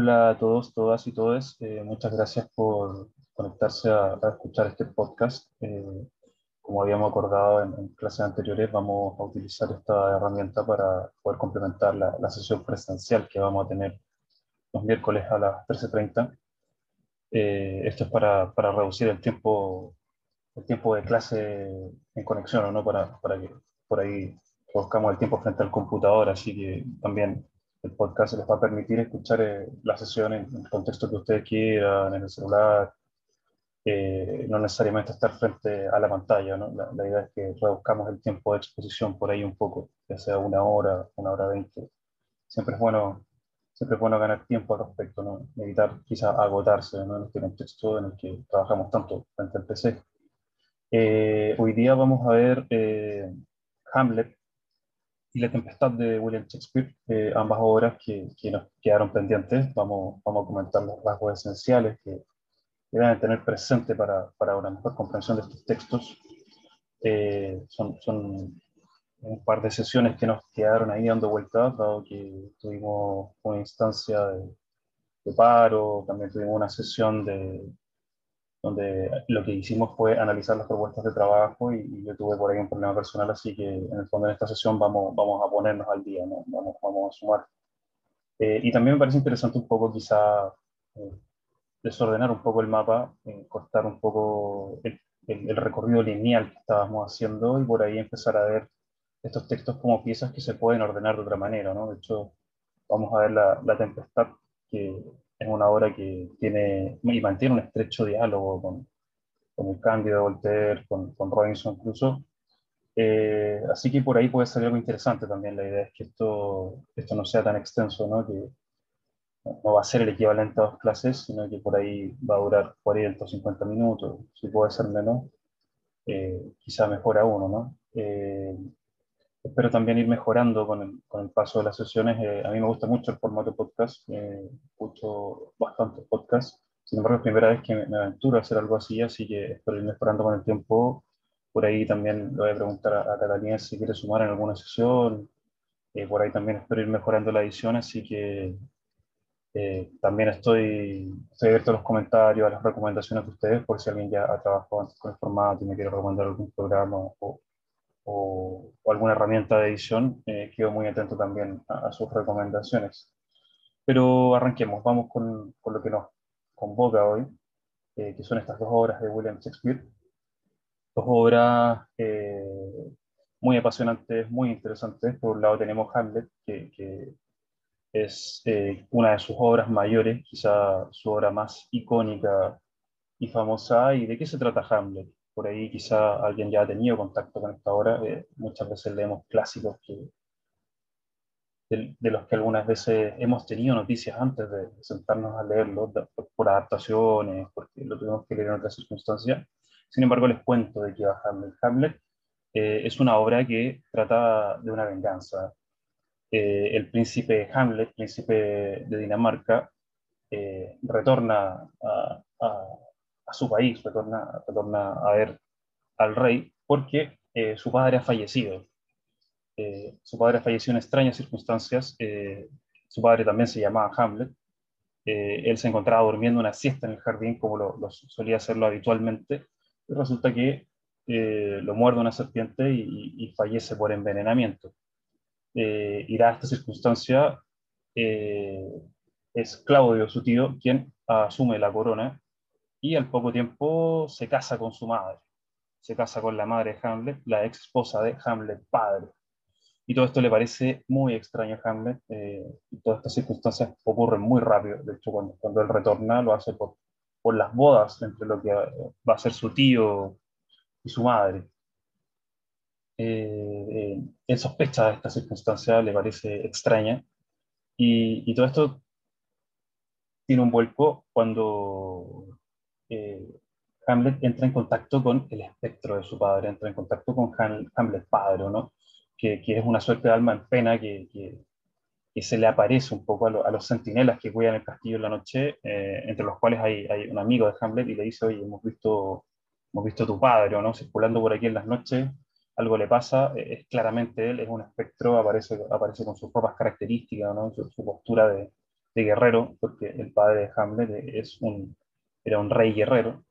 Hola a todos, todas y todos. Eh, muchas gracias por conectarse a, escuchar este podcast. Eh, como habíamos acordado en, clases anteriores, vamos a utilizar esta herramienta para poder complementar la, sesión presencial que vamos a tener los miércoles a las 13.30. Eh, esto es para, para, reducir el tiempo, el tiempo de clase en conexión, ¿no? para, para que por ahí buscamos el tiempo frente al computador, así que también el podcast les va a permitir escuchar eh, la sesión en, el contexto que ustedes quieran, en el celular, eh, no necesariamente estar frente a la pantalla. ¿no? La, idea es que reduzcamos el tiempo de exposición por ahí un poco, ya sea una hora, una hora veinte. Siempre es bueno, siempre es bueno ganar tiempo al respecto, ¿no? evitar quizá agotarse ¿no? en este contexto en el que trabajamos tanto frente al PC. Eh, hoy día vamos a ver Hamlet y La Tempestad de William Shakespeare, eh, ambas obras que, que, nos quedaron pendientes. Vamos, vamos a comentar los rasgos esenciales que, deben tener presente para, para, una mejor comprensión de estos textos. Eh, son, son, un par de sesiones que nos quedaron ahí dando vueltas, dado que tuvimos una instancia de, de paro, también tuvimos una sesión de, donde lo que hicimos fue analizar las propuestas de trabajo y, yo tuve por ahí un problema personal, así que en el fondo en esta sesión vamos, vamos a ponernos al día, ¿no? vamos, vamos a sumar. Eh, y también me parece interesante un poco quizá eh, desordenar un poco el mapa, eh, cortar un poco el, el, recorrido lineal que estábamos haciendo y por ahí empezar a ver estos textos como piezas que se pueden ordenar de otra manera. ¿no? De hecho, vamos a ver la, la tempestad que es una obra que tiene y mantiene un estrecho diálogo con, con el Cándido de Voltaire, con, con Robinson incluso. Eh, así que por ahí puede salir algo interesante también. La idea es que esto, esto no sea tan extenso, ¿no? que no va a ser el equivalente a dos clases, sino que por ahí va a durar 40 o 50 minutos, si puede ser menos, eh, quizá mejor a uno. ¿no? Eh, espero también ir mejorando con el, con el paso de las sesiones. Eh, a mí me gusta mucho el formato podcast, eh, escucho bastantes podcasts. Sin embargo, es la primera vez que me, aventuro a hacer algo así, así que espero ir mejorando con el tiempo. Por ahí también le voy a preguntar a, a Catalina si quiere sumar en alguna sesión. Eh, por ahí también espero ir mejorando la edición, así que eh, también estoy, estoy abierto a los comentarios, a las recomendaciones de ustedes, por si alguien ya ha trabajado antes con el formato y me quiere recomendar algún programa o, o, alguna herramienta de edición, eh, quedo muy atento también a, sus recomendaciones. Pero arranquemos, vamos con, con lo que nos convoca hoy, eh, que son estas dos obras de William Shakespeare. Dos obras eh, muy apasionantes, muy interesantes. Por un lado tenemos Hamlet, que, que es una de sus obras mayores, quizá su obra más icónica y famosa. ¿Y de qué se trata Hamlet? Por ahí quizá alguien ya ha tenido contacto con esta obra. Eh, muchas veces leemos clásicos que, de, los que algunas veces hemos tenido noticias antes de sentarnos a leerlo por, adaptaciones, porque lo tuvimos que leer en otras circunstancias. Sin embargo, les cuento de qué va Hamlet. Hamlet eh, es una obra que trata de una venganza. Eh, el príncipe Hamlet, príncipe de Dinamarca, retorna a, a su país, retorna, retorna a ver al rey, porque eh, su padre ha fallecido. Eh, su padre ha fallecido en extrañas circunstancias. Eh, su padre también se llamaba Hamlet. él se encontraba durmiendo una siesta en el jardín, como lo, solía hacerlo habitualmente. Y resulta que lo muerde una serpiente y, fallece por envenenamiento. y dada esta circunstancia, es Claudio, su tío, quien asume la corona y al poco tiempo se casa con su madre. Se casa con la madre de Hamlet, la ex esposa de Hamlet padre. Y todo esto le parece muy extraño a Hamlet. Eh, y todas estas circunstancias ocurren muy rápido. De hecho, cuando, cuando él retorna, lo hace por, por las bodas entre lo que va a ser su tío y su madre. Eh, eh, él sospecha de esta circunstancia, le parece extraña. Y, y todo esto tiene un vuelco cuando eh, Hamlet entra en contacto con el espectro de su padre, entra en contacto con Hamlet padre, ¿no? Que, que, es una suerte de alma en pena que, se le aparece un poco a, los centinelas que cuidan el castillo en la noche, eh, entre los cuales hay, hay, un amigo de Hamlet y le dice, oye, hemos visto, hemos visto a tu padre, ¿no? Circulando por aquí en las noches, algo le pasa, eh, es claramente él, es un espectro, aparece, aparece con sus propias características, ¿no? su, su postura de, guerrero, porque el padre de Hamlet es un, era un rey guerrero,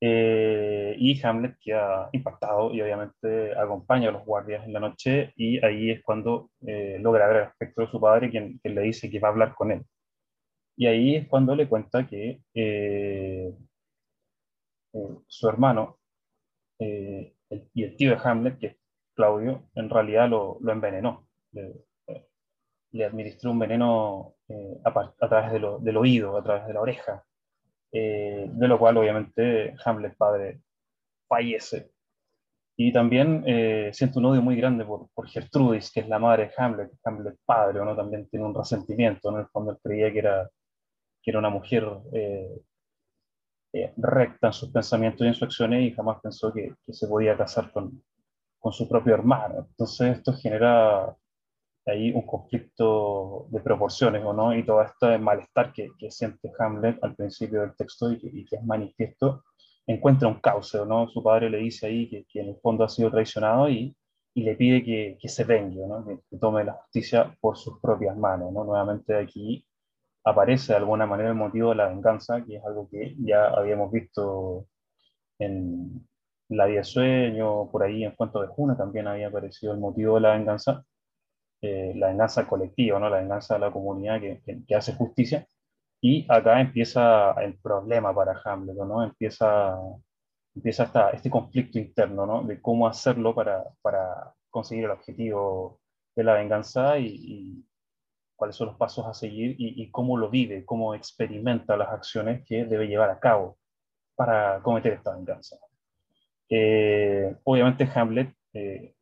eh, y Hamlet queda impactado y obviamente acompaña a los guardias en la noche y ahí es cuando eh, logra ver el aspecto de su padre, quien, le dice que va a hablar con él. Y ahí es cuando le cuenta que eh, su hermano y el tío de Hamlet, que es Claudio, en realidad lo, lo envenenó. Le, administró un veneno a, a, través de lo, del oído, a través de la oreja. Eh, de lo cual obviamente Hamlet padre fallece. Y también eh, siento un odio muy grande por, por, Gertrudis, que es la madre de Hamlet, Hamlet padre, ¿no? también tiene un resentimiento, ¿no? en el fondo él creía que era, que era una mujer eh, recta en sus pensamientos y en sus acciones y jamás pensó que, que se podía casar con, con su propio hermano. Entonces esto genera hay un conflicto de proporciones, ¿o no? Y todo este malestar que, que siente Hamlet al principio del texto y que, es manifiesto, encuentra un cauce, ¿no? Su padre le dice ahí que, que en el fondo ha sido traicionado y, y le pide que, que se vengue, ¿no? Que, tome la justicia por sus propias manos, ¿no? Nuevamente aquí aparece de alguna manera el motivo de la venganza, que es algo que ya habíamos visto en La Vida de Sueño, por ahí en Cuento de Juno también había aparecido el motivo de la venganza, eh, la venganza colectiva, ¿no? la venganza de la comunidad que, que, hace justicia. Y acá empieza el problema para Hamlet, ¿no? empieza, empieza esta, este conflicto interno ¿no? de cómo hacerlo para, para conseguir el objetivo de la venganza y, cuáles son los pasos a seguir y, y, cómo lo vive, cómo experimenta las acciones que debe llevar a cabo para cometer esta venganza. Eh, obviamente Hamlet eh,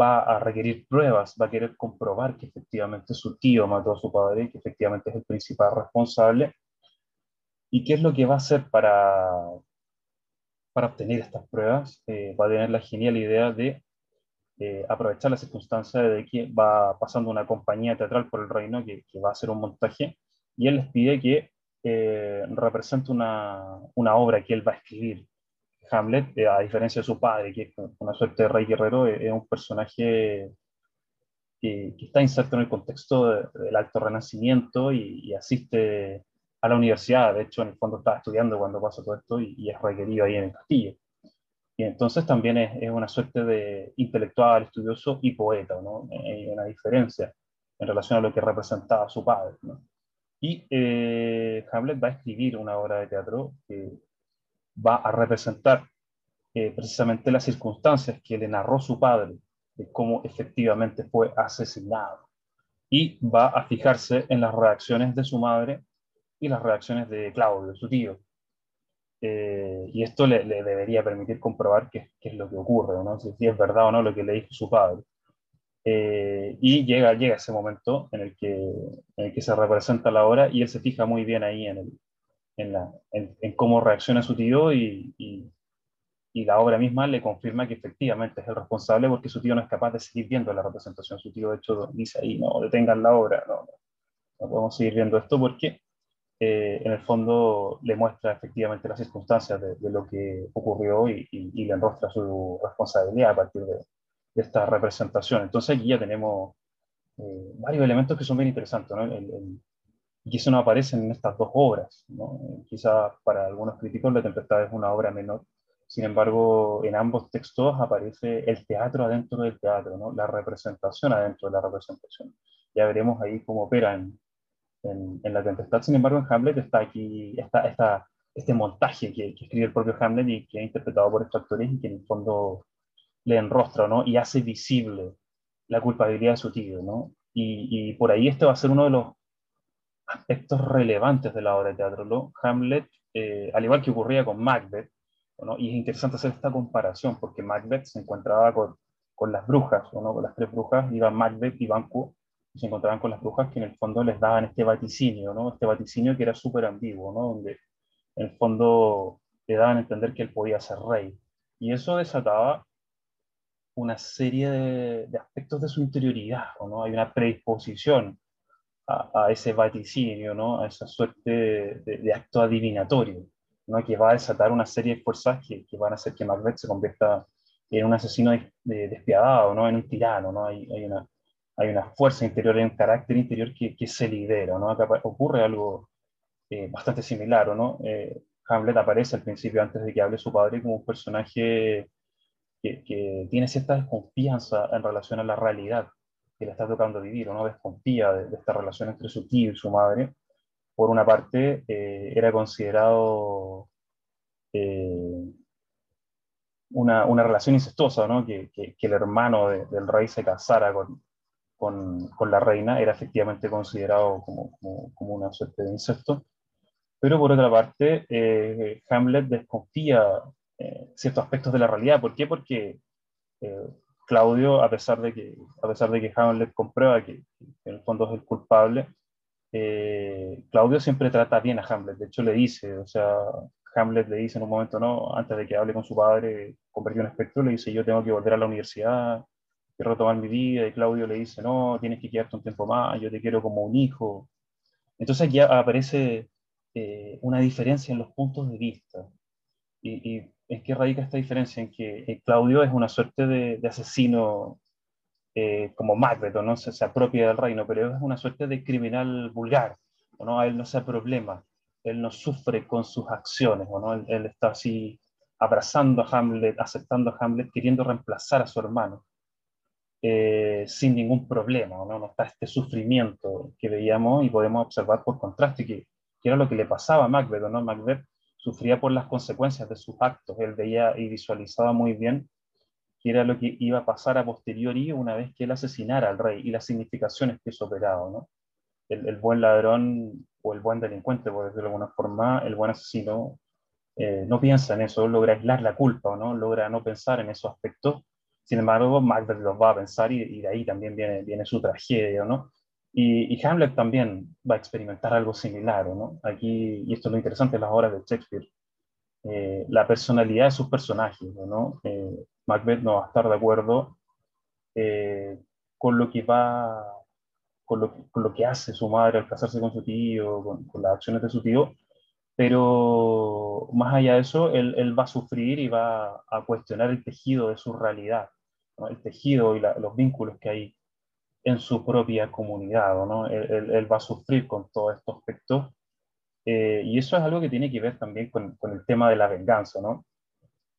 va a requerir pruebas, va a querer comprobar que efectivamente su tío mató a su padre que efectivamente es el principal responsable. ¿Y qué es lo que va a hacer para, para obtener estas pruebas? Eh, va a tener la genial idea de eh, aprovechar la circunstancia de que va pasando una compañía teatral por el reino que, va a hacer un montaje y él les pide que eh, represente una, una obra que él va a escribir Hamlet, eh, a diferencia de su padre, que es una suerte de rey guerrero, eh, es un personaje que, está inserto en el contexto del alto renacimiento y, asiste a la universidad. De hecho, en el fondo estaba estudiando cuando pasa todo esto y, es requerido ahí en el castillo. Y entonces también es, una suerte de intelectual, estudioso y poeta, ¿no? Hay una diferencia en relación a lo que representaba su padre, ¿no? Y eh, Hamlet va a escribir una obra de teatro que va a representar eh, precisamente las circunstancias que le narró su padre de cómo efectivamente fue asesinado. Y va a fijarse en las reacciones de su madre y las reacciones de Claudio, su tío. Eh, y esto le, debería permitir comprobar qué, es lo que ocurre, ¿no? si, es verdad o no lo que le dijo su padre. Eh, y llega, llega ese momento en el, que, en el que se representa la obra y él se fija muy bien ahí en el, en, la, en, cómo reacciona su tío y, y, la obra misma le confirma que efectivamente es el responsable porque su tío no es capaz de seguir viendo la representación. Su tío, de hecho, dice ahí, no, detengan la obra, no, no podemos seguir viendo esto porque eh, en el fondo le muestra efectivamente las circunstancias de, lo que ocurrió y, y, le enrostra su responsabilidad a partir de, de esta representación. Entonces aquí ya tenemos eh, varios elementos que son bien interesantes. ¿no? el, y eso no aparece en estas dos obras. ¿no? Quizás para algunos críticos La Tempestad es una obra menor, sin embargo, en ambos textos aparece el teatro adentro del teatro, ¿no? la representación adentro de la representación. Ya veremos ahí cómo opera en, en, La Tempestad. Sin embargo, en Hamlet está aquí está, está este montaje que, escribe el propio Hamlet y que ha interpretado por estos actores y que en el fondo le enrostra ¿no? y hace visible la culpabilidad de su tío. ¿no? Y, y por ahí este va a ser uno de los aspectos relevantes de la obra de teatro. ¿no? Hamlet, eh, al igual que ocurría con Macbeth, y es interesante hacer esta comparación, porque Macbeth se encontraba con, con las brujas, ¿no? con las tres brujas, iban Macbeth y Banquo, y se encontraban con las brujas que en el fondo les daban este vaticinio, ¿no? este vaticinio que era súper ambiguo, ¿no? donde en el fondo le daban a entender que él podía ser rey. Y eso desataba una serie de, de aspectos de su interioridad, ¿no? hay una predisposición a, ese vaticinio, ¿no? a esa suerte de, acto adivinatorio, ¿no? que va a desatar una serie de fuerzas que, que van a hacer que Macbeth se convierta en un asesino despiadado, ¿no? en un tirano. ¿no? Hay, hay, una, hay una fuerza interior, hay un carácter interior que, que se lidera, ¿no? Acá ocurre algo eh, bastante similar, ¿no? Eh, Hamlet aparece al principio, antes de que hable su padre, como un personaje que, que, tiene cierta desconfianza en relación a la realidad que le está tocando vivir, o no desconfía de, de esta relación entre su tío y su madre. Por una parte, eh, era considerado una, una, relación incestuosa, ¿no? que, que, que el hermano de, del rey se casara con, con, con, la reina, era efectivamente considerado como, como, como, una suerte de incesto. Pero por otra parte, eh, Hamlet desconfía eh, ciertos aspectos de la realidad. ¿Por qué? Porque eh, Claudio, a pesar, de que, a pesar de que Hamlet comprueba que, en el fondo es culpable, eh, Claudio siempre trata bien a Hamlet. De hecho, le dice, o sea, Hamlet le dice en un momento, no, antes de que hable con su padre, convertido en espectro, le dice, yo tengo que volver a la universidad, quiero retomar mi vida, y Claudio le dice, no, tienes que quedarte un tiempo más, yo te quiero como un hijo. Entonces aquí aparece eh, una diferencia en los puntos de vista. Y, ¿en qué radica esta diferencia? En que eh, Claudio es una suerte de, de asesino eh, como Macbeth, ¿no? Se, se, apropia del reino, pero es una suerte de criminal vulgar, ¿no? A él no se problema él no sufre con sus acciones, ¿no? Él, él, está así abrazando a Hamlet, aceptando a Hamlet, queriendo reemplazar a su hermano, eh, sin ningún problema, ¿no? no está este sufrimiento que veíamos y podemos observar por contraste, que, que era lo que le pasaba a Macbeth, ¿no? Macbeth sufría por las consecuencias de sus actos, él veía y visualizaba muy bien qué era lo que iba a pasar a posteriori una vez que él asesinara al rey y las significaciones que eso operaba, ¿no? El, buen ladrón o el buen delincuente, por decirlo de alguna forma, el buen asesino, eh, no piensa en eso, logra aislar la culpa, ¿no? logra no pensar en esos aspectos. Sin embargo, Macbeth los va a pensar y, y de ahí también viene, viene su tragedia, ¿no? Y, y, Hamlet también va a experimentar algo similar, ¿no? Aquí, y esto es lo interesante de las obras de Shakespeare, eh, la personalidad de sus personajes, ¿no? Eh, Macbeth no va a estar de acuerdo eh, con lo que va con lo, con lo, que hace su madre al casarse con su tío, con, con, las acciones de su tío, pero más allá de eso, él, él va a sufrir y va a cuestionar el tejido de su realidad, ¿no? el tejido y la, los vínculos que hay en su propia comunidad, ¿no? Él, él, él va a sufrir con todos estos aspectos, eh, y eso es algo que tiene que ver también con, con, el tema de la venganza, ¿no?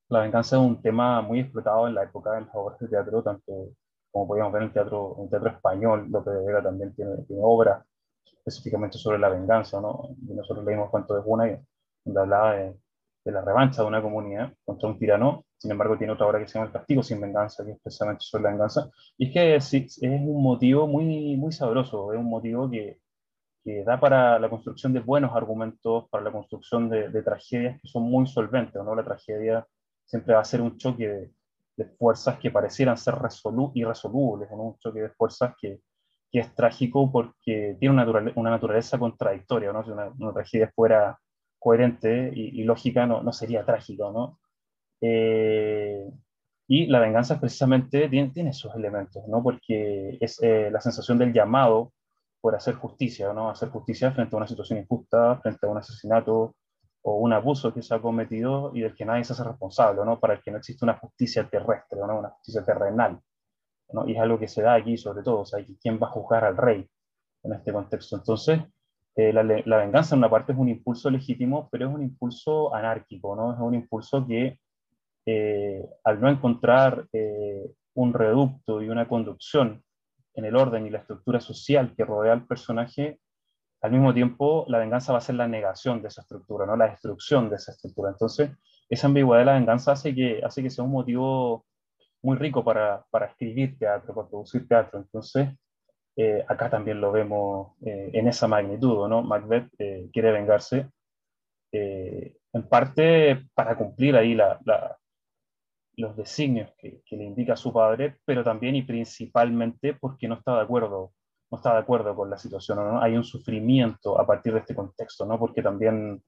La venganza es un tema muy explotado en la época en las obras de teatro, tanto como podíamos ver en el teatro, en el teatro español, López de Vega también tiene, tiene obras específicamente sobre la venganza, ¿no? Y nosotros leímos Cuento de Juna, donde hablaba de, de, la revancha de una comunidad contra un tirano, sin embargo tiene otra obra que se llama El castigo sin venganza, que es precisamente sobre la venganza, y es que es, un motivo muy, muy sabroso, es un motivo que, que da para la construcción de buenos argumentos, para la construcción de, tragedias que son muy solventes, ¿no? La tragedia siempre va a ser un choque de, fuerzas que parecieran ser irresolubles, ¿no? un choque de fuerzas que, que, es trágico porque tiene una, naturaleza, una contradictoria, ¿no? si una, una, tragedia fuera coherente y, y lógica no, no, sería trágico. ¿no? Eh, y la venganza precisamente tiene, tiene esos elementos, ¿no? porque es eh, la sensación del llamado por hacer justicia, ¿no? hacer justicia frente a una situación injusta, frente a un asesinato, o un abuso que se ha cometido y del que nadie se hace responsable, ¿no? para el que no existe una justicia terrestre, ¿no? una justicia terrenal. ¿no? Y es algo que se da aquí sobre todo, o sea, ¿quién va a juzgar al rey en este contexto? Entonces, eh, la, la, venganza en una parte es un impulso legítimo, pero es un impulso anárquico, ¿no? es un impulso que eh, al no encontrar eh, un reducto y una conducción en el orden y la estructura social que rodea al personaje, al mismo tiempo la venganza va a ser la negación de esa estructura, ¿no? la destrucción de esa estructura. Entonces, esa ambigüedad de la venganza hace que, hace que sea un motivo muy rico para, para escribir teatro, para producir teatro. Entonces, eh, acá también lo vemos en esa magnitud, ¿no? Macbeth quiere vengarse, en parte para cumplir ahí la, los designios que, que, le indica su padre, pero también y principalmente porque no está de acuerdo no está de acuerdo con la situación, ¿no? hay un sufrimiento a partir de este contexto, ¿no? porque también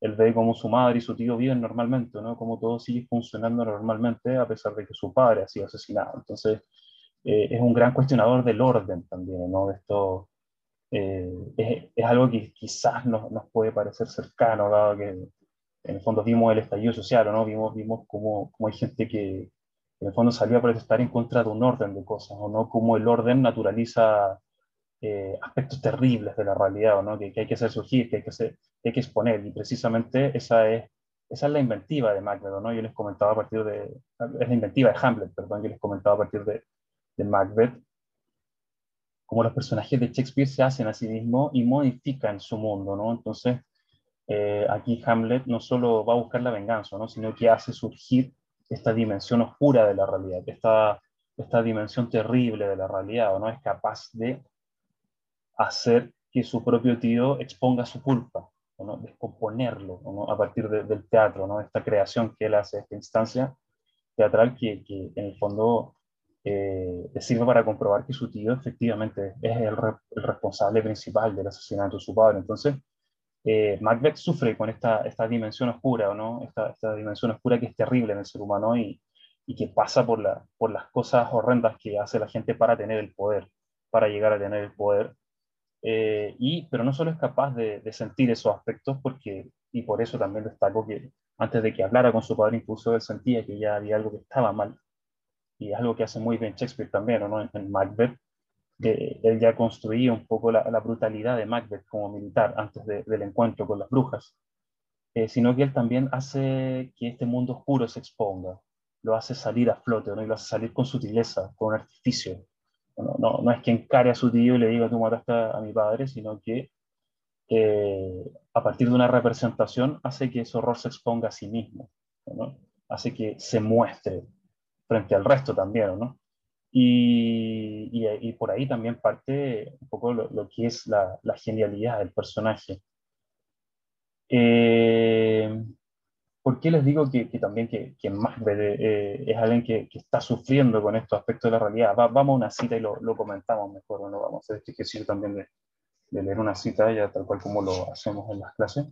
él ve cómo su madre y su tío viven normalmente, ¿no? como todo sigue funcionando normalmente a pesar de que su padre ha sido asesinado. Entonces, eh, es un gran cuestionador del orden también, ¿no? Esto eh, es, es, algo que quizás nos, nos, puede parecer cercano, dado que en el fondo vimos el estallido social, ¿no? Vimos, vimos cómo, cómo hay gente que, En el fondo salía a protestar en contra de un orden de cosas, o no como el orden naturaliza eh, aspectos terribles de la realidad, ¿no? que, hay que hacer surgir, que hay que, hacer, que hay que exponer, y precisamente esa es, esa es la inventiva de Macbeth, ¿no? yo les comentaba a partir de, es la inventiva de Hamlet, perdón, yo les comentaba a partir de, de Macbeth, como los personajes de Shakespeare se hacen a sí mismos y modifican su mundo, ¿no? Entonces, eh, aquí Hamlet no solo va a buscar la venganza, ¿no? sino que hace surgir esta dimensión oscura de la realidad, esta, esta dimensión terrible de la realidad, ¿no? Es capaz de hacer que su propio tío exponga su culpa, ¿no? descomponerlo ¿no? a partir del teatro, ¿no? esta creación que él hace, esta instancia teatral que, que en el fondo eh, sirve para comprobar que su tío efectivamente es el, responsable principal del asesinato de su padre. Entonces, eh, Macbeth sufre con esta, esta dimensión oscura, ¿no? Esta, esta, dimensión oscura que es terrible en el ser humano y, y que pasa por, la, por las cosas horrendas que hace la gente para tener el poder, para llegar a tener el poder. Eh, y, pero no solo es capaz de, de, sentir esos aspectos, porque, y por eso también destaco que antes de que hablara con su padre, incluso él sentía que ya había algo que estaba mal y algo que hace muy bien Shakespeare también, ¿no? En, Macbeth, él ya construía un poco la, brutalidad de Macbeth como militar antes del encuentro con las brujas, eh, sino que él también hace que este mundo oscuro se exponga, lo hace salir a flote, ¿no? y lo hace salir con sutileza, con artificio. No es que encare a su tío y le diga tú mataste a mi padre, sino que eh, a partir de una representación hace que ese horror se exponga a sí mismo, ¿no? hace que se muestre, frente al resto también, ¿no? Y, y, por ahí también parte un poco lo, que es la, la, genialidad del personaje. Eh, ¿Por qué les digo que, que también que, que Macbeth eh, es alguien que, que, está sufriendo con estos aspectos de la realidad? vamos a una cita y lo, lo comentamos mejor, ¿no? Vamos a hacer este ejercicio también de, de, leer una cita, ya tal cual como lo hacemos en las clases,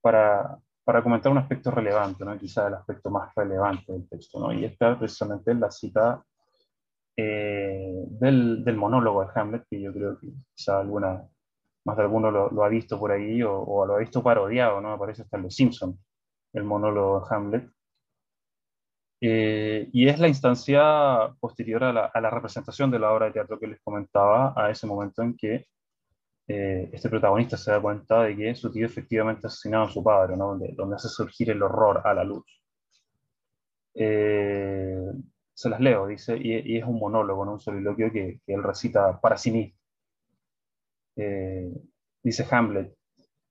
para, para comentar un aspecto relevante, ¿no? quizá el aspecto más relevante del texto, ¿no? y esta precisamente la cita eh, del, monólogo de Hamlet, que yo creo que quizá alguna, más de alguno lo, ha visto por ahí o, lo ha visto parodiado, ¿no? aparece hasta en Los Simpsons, el monólogo de Hamlet. Eh, y es la instancia posterior a la, a la, representación de la obra de teatro que les comentaba, a ese momento en que eh, este protagonista se da cuenta de que su tío efectivamente ha asesinado a su padre, ¿no? donde, donde, hace surgir el horror a la luz. Eh, se las leo, dice, y, es un monólogo, ¿no? un soliloquio que, que él recita para sí mismo. Eh, dice Hamlet,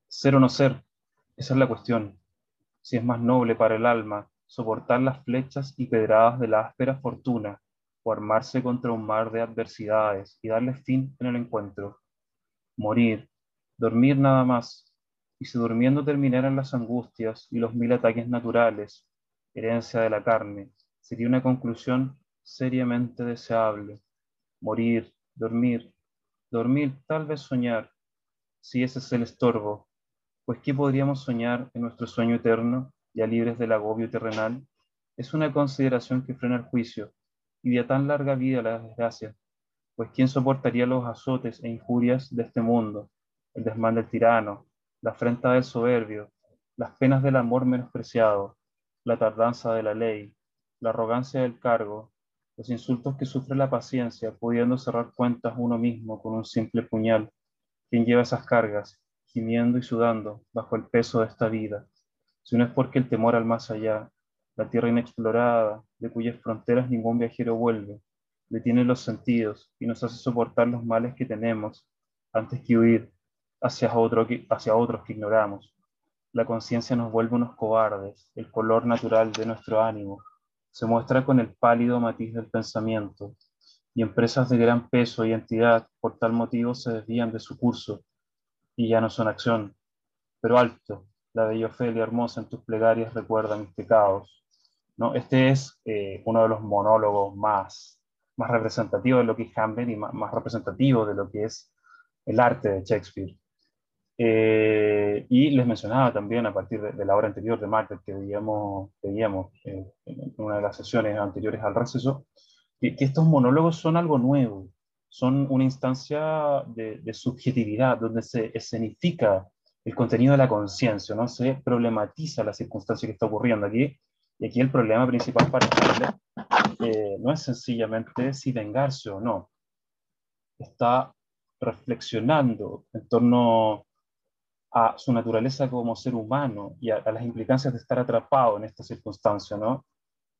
ser o no ser, esa es la cuestión. Si es más noble para el alma soportar las flechas y pedradas de la áspera fortuna o armarse contra un mar de adversidades y darle fin en el encuentro morir, dormir nada más, y si durmiendo terminaran las angustias y los mil ataques naturales, herencia de la carne, sería una conclusión seriamente deseable. Morir, dormir, dormir, tal vez soñar, si ese es el estorbo, pues ¿qué podríamos soñar en nuestro sueño eterno, ya libres del agobio terrenal? Es una consideración que frena el juicio, y de tan larga vida la desgracia, pues ¿quién soportaría los azotes e injurias de este mundo, el desmán del tirano, la afrenta del soberbio, las penas del amor menospreciado, la tardanza de la ley, la arrogancia del cargo, los insultos que sufre la paciencia, pudiendo cerrar cuentas uno mismo con un simple puñal? ¿Quién lleva esas cargas, gimiendo y sudando bajo el peso de esta vida? Si no es porque el temor al más allá, la tierra inexplorada, de cuyas fronteras ningún viajero vuelve, detiene los sentidos y nos hace soportar los males que tenemos antes que huir hacia, hacia otros que ignoramos. La conciencia nos vuelve unos cobardes, el color natural de nuestro ánimo se muestra con el pálido matiz del pensamiento, y empresas de gran peso y entidad por tal motivo se desvían de su curso y ya no son acción. Pero alto, la bella Ofelia hermosa en tus plegarias recuerda mis pecados. ¿No? Este es eh, uno de los monólogos más más representativo de lo que es Hamlet y más, representativo de lo que es el arte de Shakespeare. Eh, y les mencionaba también a partir de, la obra anterior de Macbeth que veíamos, veíamos eh, en una de las sesiones anteriores al receso, que, estos monólogos son algo nuevo, son una instancia de, de subjetividad donde se escenifica el contenido de la conciencia, ¿no? se problematiza la circunstancia que está ocurriendo aquí. Y aquí el problema principal para Hamlet eh, no es sencillamente si vengarse o no. Está reflexionando en torno a su naturaleza como ser humano y a, las implicancias de estar atrapado en esta circunstancia, ¿no?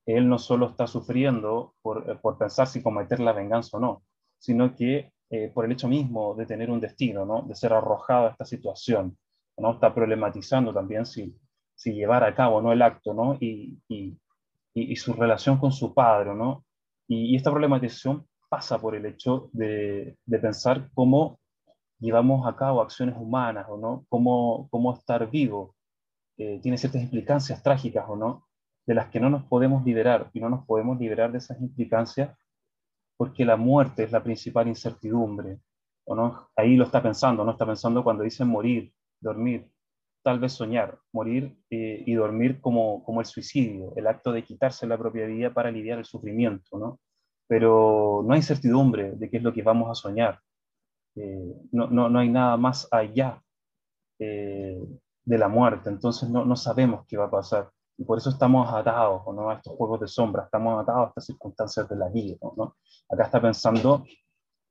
Él no solo está sufriendo por, eh, por pensar si cometer la venganza o no, sino que eh, por el hecho mismo de tener un destino, ¿no? De ser arrojado a esta situación, ¿no? Está problematizando también si, si llevar a cabo no el acto, ¿no? Y, y, y, su relación con su padre, ¿no? Y, esta problematización pasa por el hecho de, de pensar cómo llevamos a cabo acciones humanas, ¿o no? Cómo, cómo estar vivo eh, tiene ciertas implicancias trágicas, ¿o no? De las que no nos podemos liberar, y no nos podemos liberar de esas implicancias porque la muerte es la principal incertidumbre, ¿o no? Ahí lo está pensando, ¿no? Está pensando cuando dice morir, dormir, tal vez soñar, morir eh, y dormir como, como el suicidio, el acto de quitarse la propia vida para aliviar el sufrimiento, ¿no? Pero no hay certidumbre de qué es lo que vamos a soñar, eh, no, no, no, hay nada más allá eh, de la muerte, entonces no, no, sabemos qué va a pasar. Y por eso estamos atados ¿no? a estos juegos de sombra, estamos atados a estas circunstancias de la vida. ¿no? Acá está pensando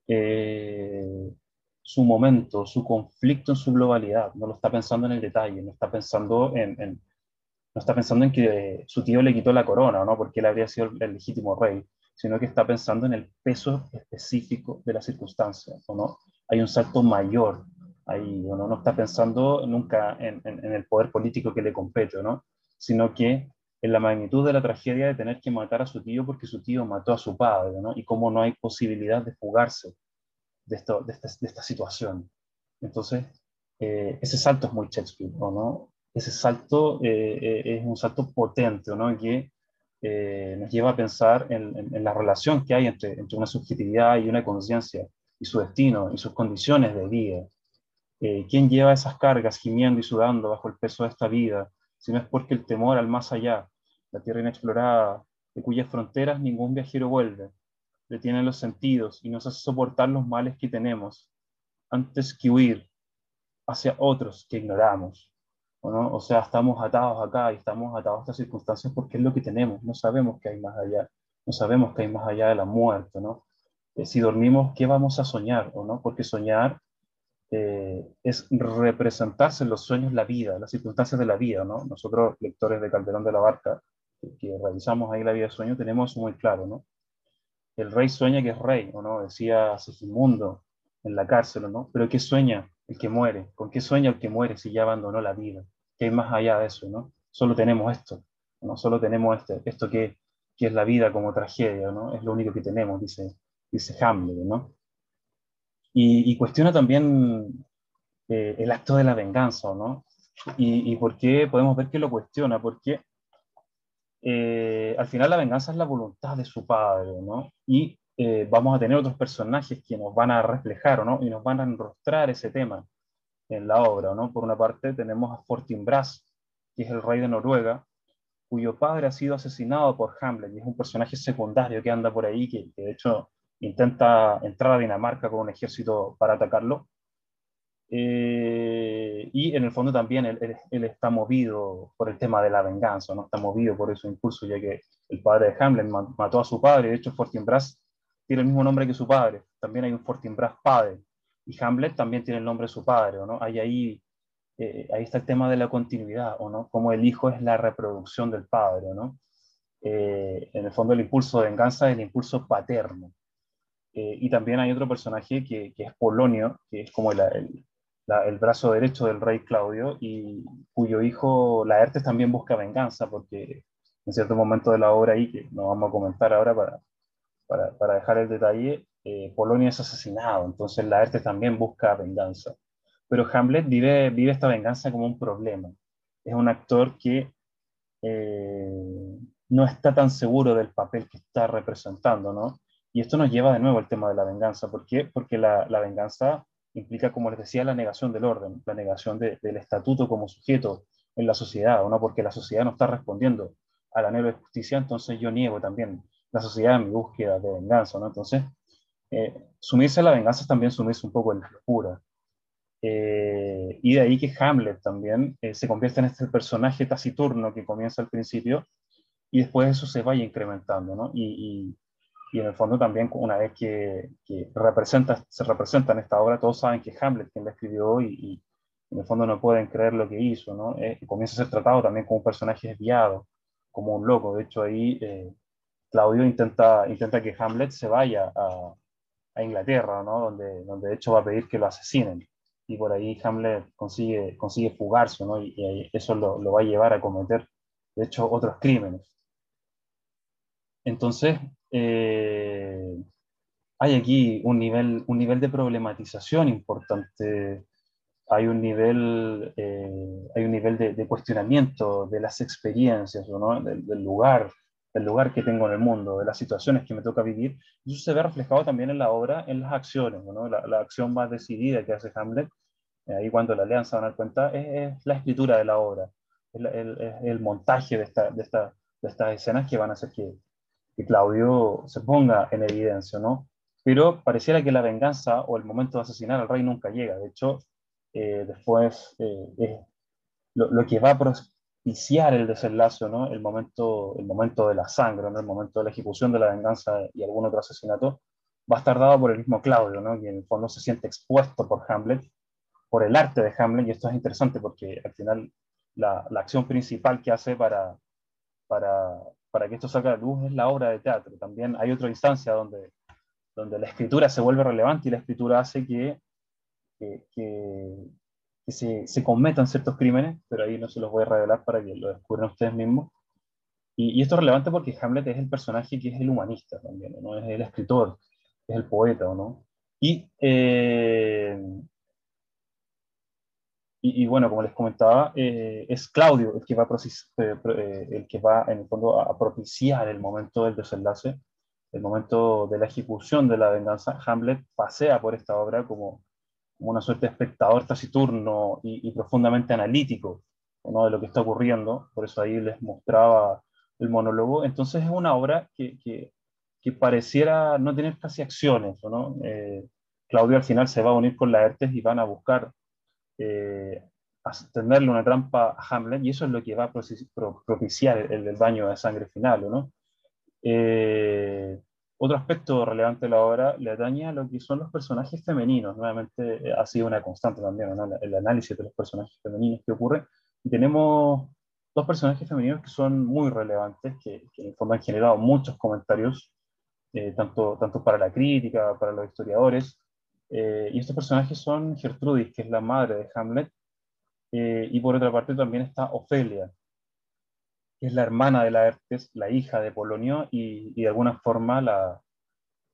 eh, su momento, su conflicto en su globalidad, no lo está pensando en el detalle, no está pensando en, no está pensando en que su tío le quitó la corona, ¿no? porque él habría sido el legítimo rey, sino que está pensando en el peso específico de la circunstancia, ¿no? Hay un salto mayor, ahí uno no está pensando nunca en, el poder político que le compete, ¿no? Sino que en la magnitud de la tragedia de tener que matar a su tío porque su tío mató a su padre, ¿no? Y cómo no hay posibilidad de fugarse de, esto, de, esta, situación. Entonces, eh, ese salto es muy Shakespeare, ¿no? Ese salto eh, eh, es un salto potente, ¿no? Que eh, nos lleva a pensar en, la relación que hay entre, entre una subjetividad y una conciencia, y su destino, y sus condiciones de vida. Eh, ¿Quién lleva esas cargas gimiendo y sudando bajo el peso de esta vida, si no es porque el temor al más allá, la tierra inexplorada, de cuyas fronteras ningún viajero vuelve, detiene los sentidos y nos hace soportar los males que tenemos, antes que huir hacia otros que ignoramos? ¿o, sea, estamos atados acá y estamos atados a estas circunstancias porque es lo que tenemos, no sabemos qué hay más allá, no sabemos qué hay más allá de la muerte, ¿no? Eh, si dormimos, ¿qué vamos a soñar, o no? Porque soñar eh, es representarse en los sueños la vida, las circunstancias de la vida, ¿no? Nosotros, lectores de Calderón de la Barca, que, realizamos ahí la vida de sueño, tenemos muy claro, ¿no? El rey sueña que es rey, ¿o no? Decía Segismundo en la cárcel, ¿no? Pero ¿qué sueña el que muere? ¿Con qué sueña el que muere si ya abandonó la vida? que hay más allá de eso, ¿no? Solo tenemos esto, ¿no? Solo tenemos este, esto que, que es la vida como tragedia, ¿no? Es lo único que tenemos, dice, dice Hamlet, ¿no? Y, cuestiona también eh, el acto de la venganza, ¿no? Y, y, por qué podemos ver que lo cuestiona, porque eh, al final la venganza es la voluntad de su padre, ¿no? Y eh, vamos a tener otros personajes que nos van a reflejar, ¿no? Y nos van a enrostrar ese tema en la obra. ¿no? Por una parte tenemos a Fortinbras, que es el rey de Noruega, cuyo padre ha sido asesinado por Hamlet, y es un personaje secundario que anda por ahí, que, de hecho intenta entrar a Dinamarca con un ejército para atacarlo. Eh, y en el fondo también él, está movido por el tema de la venganza, no está movido por ese impulso, ya que el padre de Hamlet mató a su padre, de hecho Fortinbras tiene el mismo nombre que su padre, también hay un Fortinbras padre, y Hamlet también tiene el nombre de su padre, ¿no? Hay ahí, eh, ahí está el tema de la continuidad, ¿o no? Como el hijo es la reproducción del padre, ¿no? Eh, en el fondo el impulso de venganza es el impulso paterno. Eh, y también hay otro personaje que, que, es Polonio, que es como el, el, brazo derecho del rey Claudio, y cuyo hijo Laertes también busca venganza, porque en cierto momento de la obra ahí, que no vamos a comentar ahora para, para, para dejar el detalle, eh, Polonia es asesinado, entonces Laerte también busca venganza. Pero Hamlet vive, vive esta venganza como un problema. Es un actor que eh, no está tan seguro del papel que está representando, ¿no? Y esto nos lleva de nuevo al tema de la venganza. ¿Por qué? Porque la, venganza implica, como les decía, la negación del orden, la negación del estatuto como sujeto en la sociedad, ¿no? Porque la sociedad no está respondiendo al anhelo de justicia, entonces yo niego también la sociedad en mi búsqueda de venganza, ¿no? Entonces, eh, sumirse a la venganza es también sumirse un poco en la locura. Eh, y de ahí que Hamlet también eh, se convierte en este personaje taciturno que comienza al principio, y después eso se vaya incrementando, ¿no? Y, en el fondo también una vez que, que, representa, se representa en esta obra, todos saben que Hamlet quien la escribió y, y en el fondo no pueden creer lo que hizo, ¿no? Eh, comienza a ser tratado también como un personaje desviado, como un loco. De hecho, ahí eh, Claudio intenta, intenta que Hamlet se vaya a, a, Inglaterra, ¿no? Donde, donde de hecho va a pedir que lo asesinen. Y por ahí Hamlet consigue, consigue fugarse, ¿no? Y, y eso lo, lo, va a llevar a cometer, de hecho, otros crímenes. Entonces, eh, hay aquí un nivel, un nivel de problematización importante hay un nivel, eh, hay un nivel de, cuestionamiento de las experiencias, ¿no? del, lugar, del lugar que tengo en el mundo, de las situaciones que me toca vivir. Eso se ve reflejado también en la obra, en las acciones. ¿no? La, acción más decidida que hace Hamlet, eh, ahí cuando la lean se van a dar cuenta, es, la escritura de la obra, es el, el, montaje de, esta, de, esta, de, estas escenas que van a hacer que, que Claudio se ponga en evidencia. ¿no? Pero pareciera que la venganza o el momento de asesinar al rey nunca llega. De hecho, eh, después eh, lo, que va a propiciar el desenlace, ¿no? el, momento, el momento de la sangre, ¿no? el momento de la ejecución de la venganza y algún otro asesinato, va a estar dado por el mismo Claudio, ¿no? que en el fondo se siente expuesto por Hamlet, por el arte de Hamlet, y esto es interesante porque al final la acción principal que hace para, para, para que esto salga a luz es la obra de teatro. También hay otra instancia donde, donde la escritura se vuelve relevante y la escritura hace que que, que, se, se, cometan ciertos crímenes, pero ahí no se los voy a revelar para que lo descubran ustedes mismos. Y, esto es relevante porque Hamlet es el personaje que es el humanista también, ¿no? es el escritor, es el poeta, ¿no? Y, eh, y, bueno, como les comentaba, eh, es Claudio el que, va a eh, el que va en el fondo a propiciar el momento del desenlace, el momento de la ejecución de la venganza. Hamlet pasea por esta obra como como una suerte de espectador taciturno y, profundamente analítico ¿no? de lo que está ocurriendo, por eso ahí les mostraba el monólogo. Entonces es una obra que, que, pareciera no tener casi acciones. Eh, Claudio al final se va a unir con Laertes y van a buscar eh, una trampa a Hamlet, y eso es lo que va a propiciar el, el baño de sangre final. ¿no? Eh, otro aspecto relevante de la obra le atañe a lo que son los personajes femeninos. Nuevamente eh, ha sido una constante también el análisis de los personajes femeninos que ocurre. Y tenemos dos personajes femeninos que son muy relevantes, que, que en fondo han generado muchos comentarios, eh, tanto, tanto para la crítica, para los historiadores. Eh, y estos personajes son Gertrudis, que es la madre de Hamlet, y por otra parte también está Ofelia, que es la hermana de Laertes, la hija de Polonio y, y de alguna forma la,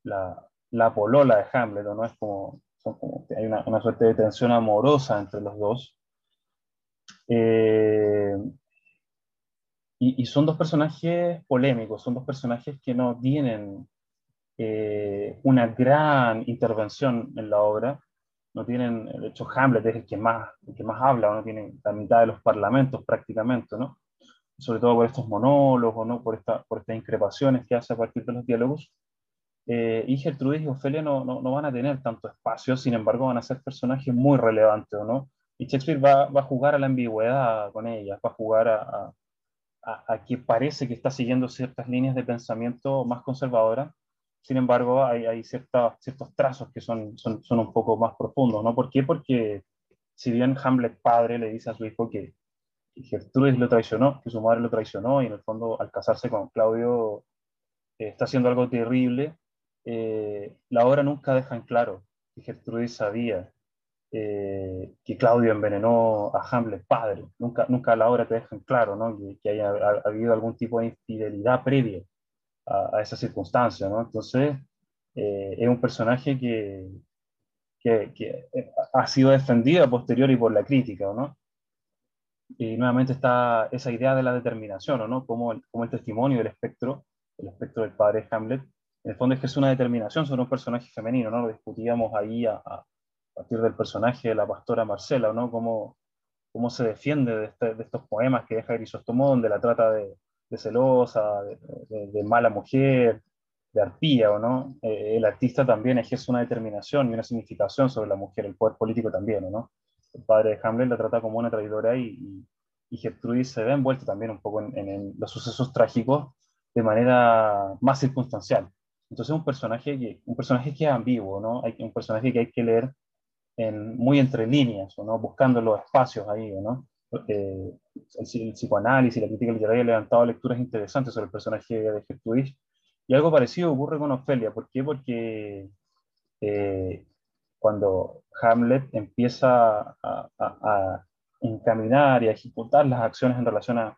la, la, polola de Hamlet, ¿no? Es como, son como hay una, una, suerte de tensión amorosa entre los dos. Eh, y, y, son dos personajes polémicos, son dos personajes que no tienen eh, una gran intervención en la obra, no tienen, de hecho Hamlet es el que más, el que más habla, no tiene la mitad de los parlamentos prácticamente, ¿no? sobre todo por estos monólogos, ¿no? por, esta, por estas increpaciones que hace a partir de los diálogos. Eh, y Gertrudis y Ofelia no, no, no, van a tener tanto espacio, sin embargo van a ser personajes muy relevantes, ¿no? Y Shakespeare va, va a jugar a la ambigüedad con ellas, va a jugar a, a, a, que parece que está siguiendo ciertas líneas de pensamiento más conservadoras, sin embargo hay, ciertos trazos que son, un poco más profundos, ¿no? ¿Por qué? Porque si bien Hamlet padre le dice a su hijo que, Gertrudis lo traicionó, que su madre lo traicionó y en el fondo al casarse con Claudio eh, está haciendo algo terrible, eh, la obra nunca deja en claro que Gertrudis sabía eh, que Claudio envenenó a Hamlet padre. Nunca, nunca la obra te deja en claro ¿no? que, haya habido algún tipo de infidelidad previa a, esa circunstancia. ¿no? Entonces, es un personaje que, que, que, ha sido defendido a posteriori por la crítica, ¿no? y nuevamente está esa idea de la determinación, ¿no? Como el, como el testimonio del espectro, el espectro del padre Hamlet, en el fondo ejerce una determinación sobre un personaje femenino, ¿no? Lo discutíamos ahí a, a partir del personaje de la pastora Marcela, ¿no? Cómo, cómo se defiende de, este, de, estos poemas que deja Grisóstomo, donde la trata de, de celosa, de, de, mala mujer, de arpía, ¿o no? Eh, el artista también ejerce una determinación y una significación sobre la mujer, el poder político también, ¿no? el padre de Hamlet la trata como una traidora y, y Gertrudis se ve envuelta también un poco en, los sucesos trágicos de manera más circunstancial. Entonces un personaje que, un personaje que es ambiguo, ¿no? Hay un personaje que hay que leer en, muy entre líneas, ¿no? Buscando los espacios ahí, ¿no? El, el, psicoanálisis, la crítica literaria ha levantado lecturas interesantes sobre el personaje de Gertrudis, y algo parecido ocurre con Ofelia. ¿Por qué? Porque eh, cuando Hamlet empieza a, encaminar y a ejecutar las acciones en relación a,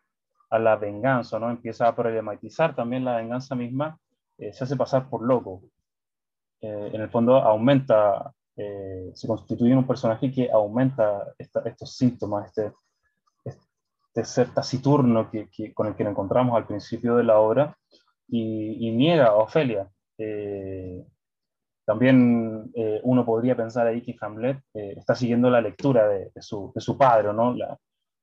la venganza, ¿no? empieza a problematizar también la venganza misma, eh, se hace pasar por loco. Eh, en el fondo aumenta, se constituye en un personaje que aumenta estos síntomas, este, este ser taciturno que, con el que nos encontramos al principio de la obra y, niega a Ofelia. Eh, también eh, uno podría pensar ahí que Hamlet eh, está siguiendo la lectura de, su, de su, padre, ¿no? La,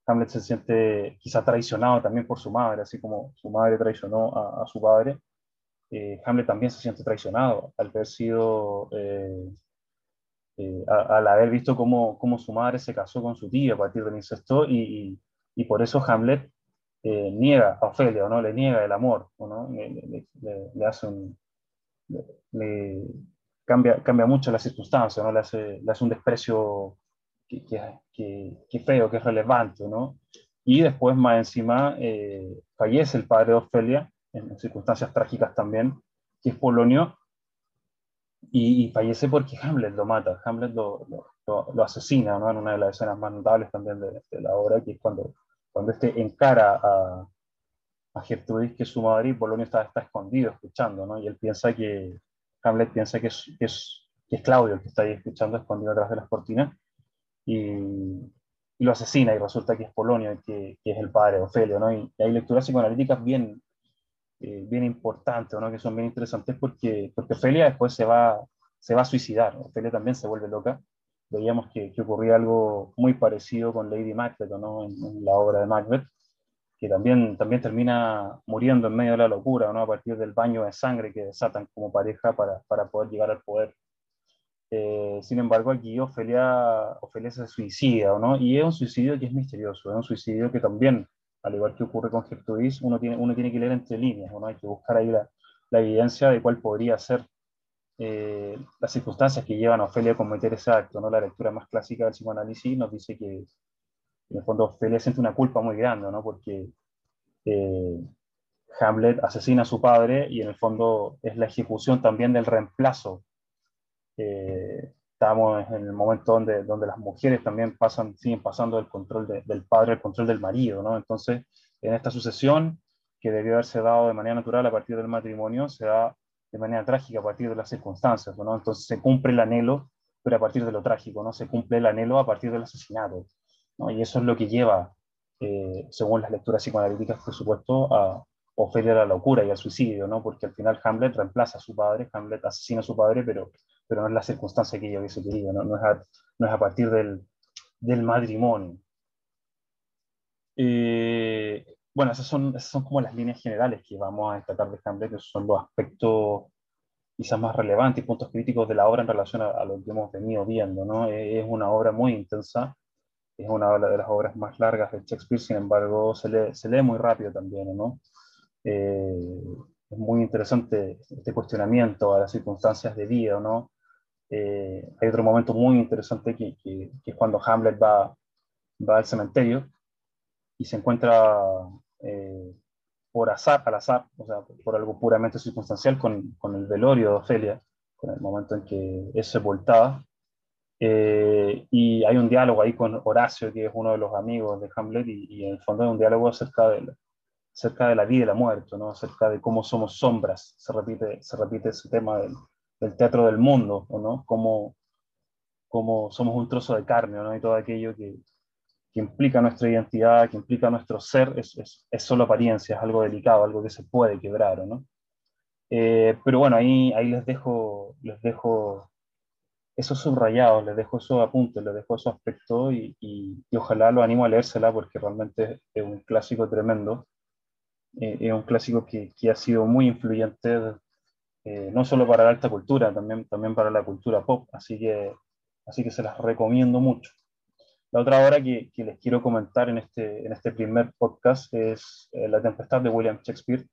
Hamlet se siente quizá traicionado también por su madre, así como su madre traicionó a, su padre. Hamlet también se siente traicionado al haber sido, al haber visto cómo, cómo, su madre se casó con su tía a partir del incesto y, y por eso Hamlet eh, niega a Ofelia, ¿no? le niega el amor, ¿no? le, le, hace un, le, cambia, cambia mucho la circunstancia, ¿no? le, hace, le hace un desprecio que, que, que, feo, que es relevante. ¿no? Y después, más encima, eh, fallece el padre de Ofelia, en, circunstancias trágicas también, que es Polonio, y, fallece porque Hamlet lo mata, Hamlet lo, lo, lo asesina, ¿no? en una de las escenas más notables también de, de la obra, que es cuando cuando este encara a, a Gertrudis, que su madre, y Polonio está, está escondido escuchando, ¿no? Y él piensa que, Hamlet piensa que es, que es, que es Claudio el que está ahí escuchando, escondido atrás de las cortinas, y, y lo asesina, y resulta que es Polonio, que, que es el padre de Ofelio, ¿no? Y, hay lecturas psicoanalíticas bien, eh, bien importantes, ¿no? Que son bien interesantes porque, porque Ofelia después se va, se va a suicidar, Ofelia también se vuelve loca, veíamos que, que, ocurría algo muy parecido con Lady Macbeth, ¿no? En, la obra de Macbeth, que también, también termina muriendo en medio de la locura, ¿no? a partir del baño de sangre que desatan como pareja para, para poder llegar al poder. Eh, sin embargo, aquí Ofelia, Ofelia se suicida, ¿no? y es un suicidio que es misterioso, es un suicidio que también, al igual que ocurre con Gertrudis, uno tiene, uno tiene que leer entre líneas, ¿no? hay que buscar ahí la, la evidencia de cuál podría ser eh, las circunstancias que llevan a Ofelia a cometer ese acto. ¿no? La lectura más clásica del psicoanálisis nos dice que, en el fondo, Ofelia siente una culpa muy grande, ¿no? porque eh, Hamlet asesina a su padre y en el fondo es la ejecución también del reemplazo. Eh, estamos en el momento donde, donde las mujeres también pasan, siguen pasando del control del padre al control del marido. ¿no? Entonces, en esta sucesión, que debió haberse dado de manera natural a partir del matrimonio, se da de manera trágica a partir de las circunstancias, ¿no? Entonces se cumple el anhelo, pero a partir de lo trágico, ¿no? Se cumple el anhelo a partir del asesinato, ¿no? Y eso es lo que lleva, eh, según las lecturas psicoanalíticas, por supuesto, a Ofelia a la locura y al suicidio, ¿no? Porque al final Hamlet reemplaza a su padre, Hamlet asesina a su padre, pero, pero no es la circunstancia que ella hubiese querido, ¿no? No es a, no es a partir del, del matrimonio. Eh, bueno, esas son, son como las líneas generales que vamos a destacar de Hamlet, que son los aspectos quizás más relevantes y puntos críticos de la obra en relación a, lo que hemos venido viendo. ¿no? Es una obra muy intensa, es una de las obras más largas de Shakespeare, sin embargo, se lee, se lee muy rápido también. ¿no? Eh, es muy interesante este cuestionamiento a las circunstancias de vida. ¿no? Eh, hay otro momento muy interesante que, que, que, es cuando Hamlet va, va al cementerio y se encuentra eh, por azar, al azar, o sea, por algo puramente circunstancial, con, con, el velorio de Ofelia, con el momento en que es sepultada. Eh, y hay un diálogo ahí con Horacio, que es uno de los amigos de Hamlet, y, en el fondo hay un diálogo acerca de, la, acerca de la vida y la muerte, ¿no? acerca de cómo somos sombras. Se repite, se repite ese tema del, del teatro del mundo, ¿no? Cómo, cómo somos un trozo de carne, ¿no? y todo aquello que, que implica nuestra identidad, que implica nuestro ser, es, es, es, solo apariencia, es algo delicado, algo que se puede quebrar, ¿no? Eh, pero bueno, ahí, ahí les, dejo, les dejo esos subrayados, les dejo esos apuntes, les dejo esos aspectos y, y, ojalá lo animo a leérsela porque realmente es un clásico tremendo, eh, es un clásico que, que, ha sido muy influyente eh, no solo para la alta cultura, también, también para la cultura pop, así que, así que se las recomiendo mucho. La otra obra que, que, les quiero comentar en este, en este primer podcast es La Tempestad de William Shakespeare.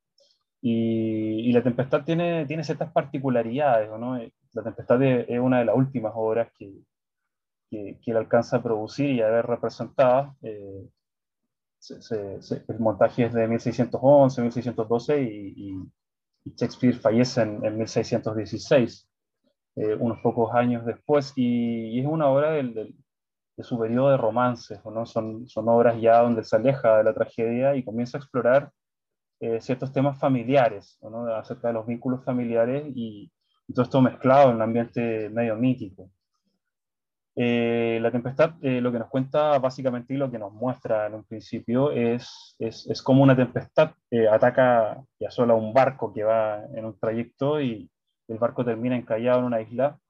Y, y, La Tempestad tiene, tiene ciertas particularidades, ¿no? La Tempestad es una de las últimas obras que, que, que él alcanza a producir y a ver representada. Eh, el montaje es de 1611, 1612 y, y Shakespeare fallece en, en 1616, eh, unos pocos años después, y, y es una obra del, del, de su periodo de romances, ¿no? son, son obras ya donde se aleja de la tragedia y comienza a explorar eh, ciertos temas familiares, ¿no? acerca de los vínculos familiares y, todo esto mezclado en un ambiente medio mítico. Eh, la tempestad eh, lo que nos cuenta básicamente y lo que nos muestra en un principio es, es, es como una tempestad ataca y asola un barco que va en un trayecto y el barco termina encallado en una isla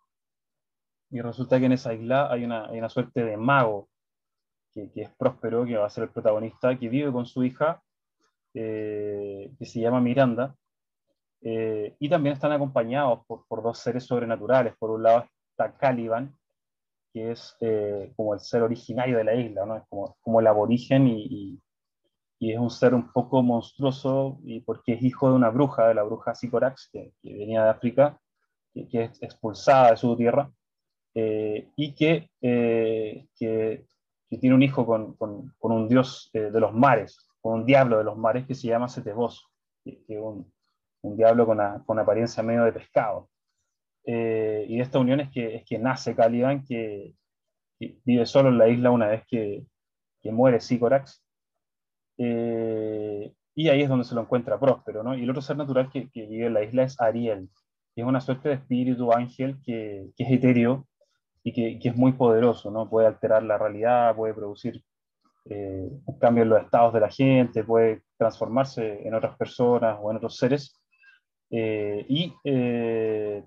y resulta que en esa isla hay una, hay una suerte de mago que, que, es próspero, que va a ser el protagonista, que vive con su hija, eh, que se llama Miranda, eh, y también están acompañados por, por, dos seres sobrenaturales. Por un lado está Caliban, que es eh, como el ser originario de la isla, ¿no? es como, como el aborigen y, y, es un ser un poco monstruoso y porque es hijo de una bruja, de la bruja Sicorax, que, venía de África, que, es expulsada de su tierra eh, y que, eh, que, tiene un hijo con, con, con un dios eh, de los mares, con un diablo de los mares que se llama Setebos, que es un, un, diablo con, una, con apariencia medio de pescado. Eh, y de esta unión es que, es que nace Caliban, que, que, vive solo en la isla una vez que, que muere Sicorax. Eh, y ahí es donde se lo encuentra Próspero, ¿no? Y el otro ser natural que, que, vive en la isla es Ariel, que es una suerte de espíritu ángel que, que es etéreo y que, es muy poderoso, ¿no? Puede alterar la realidad, puede producir eh, un cambio en los estados de la gente, puede transformarse en otras personas o en otros seres. Eh, y eh,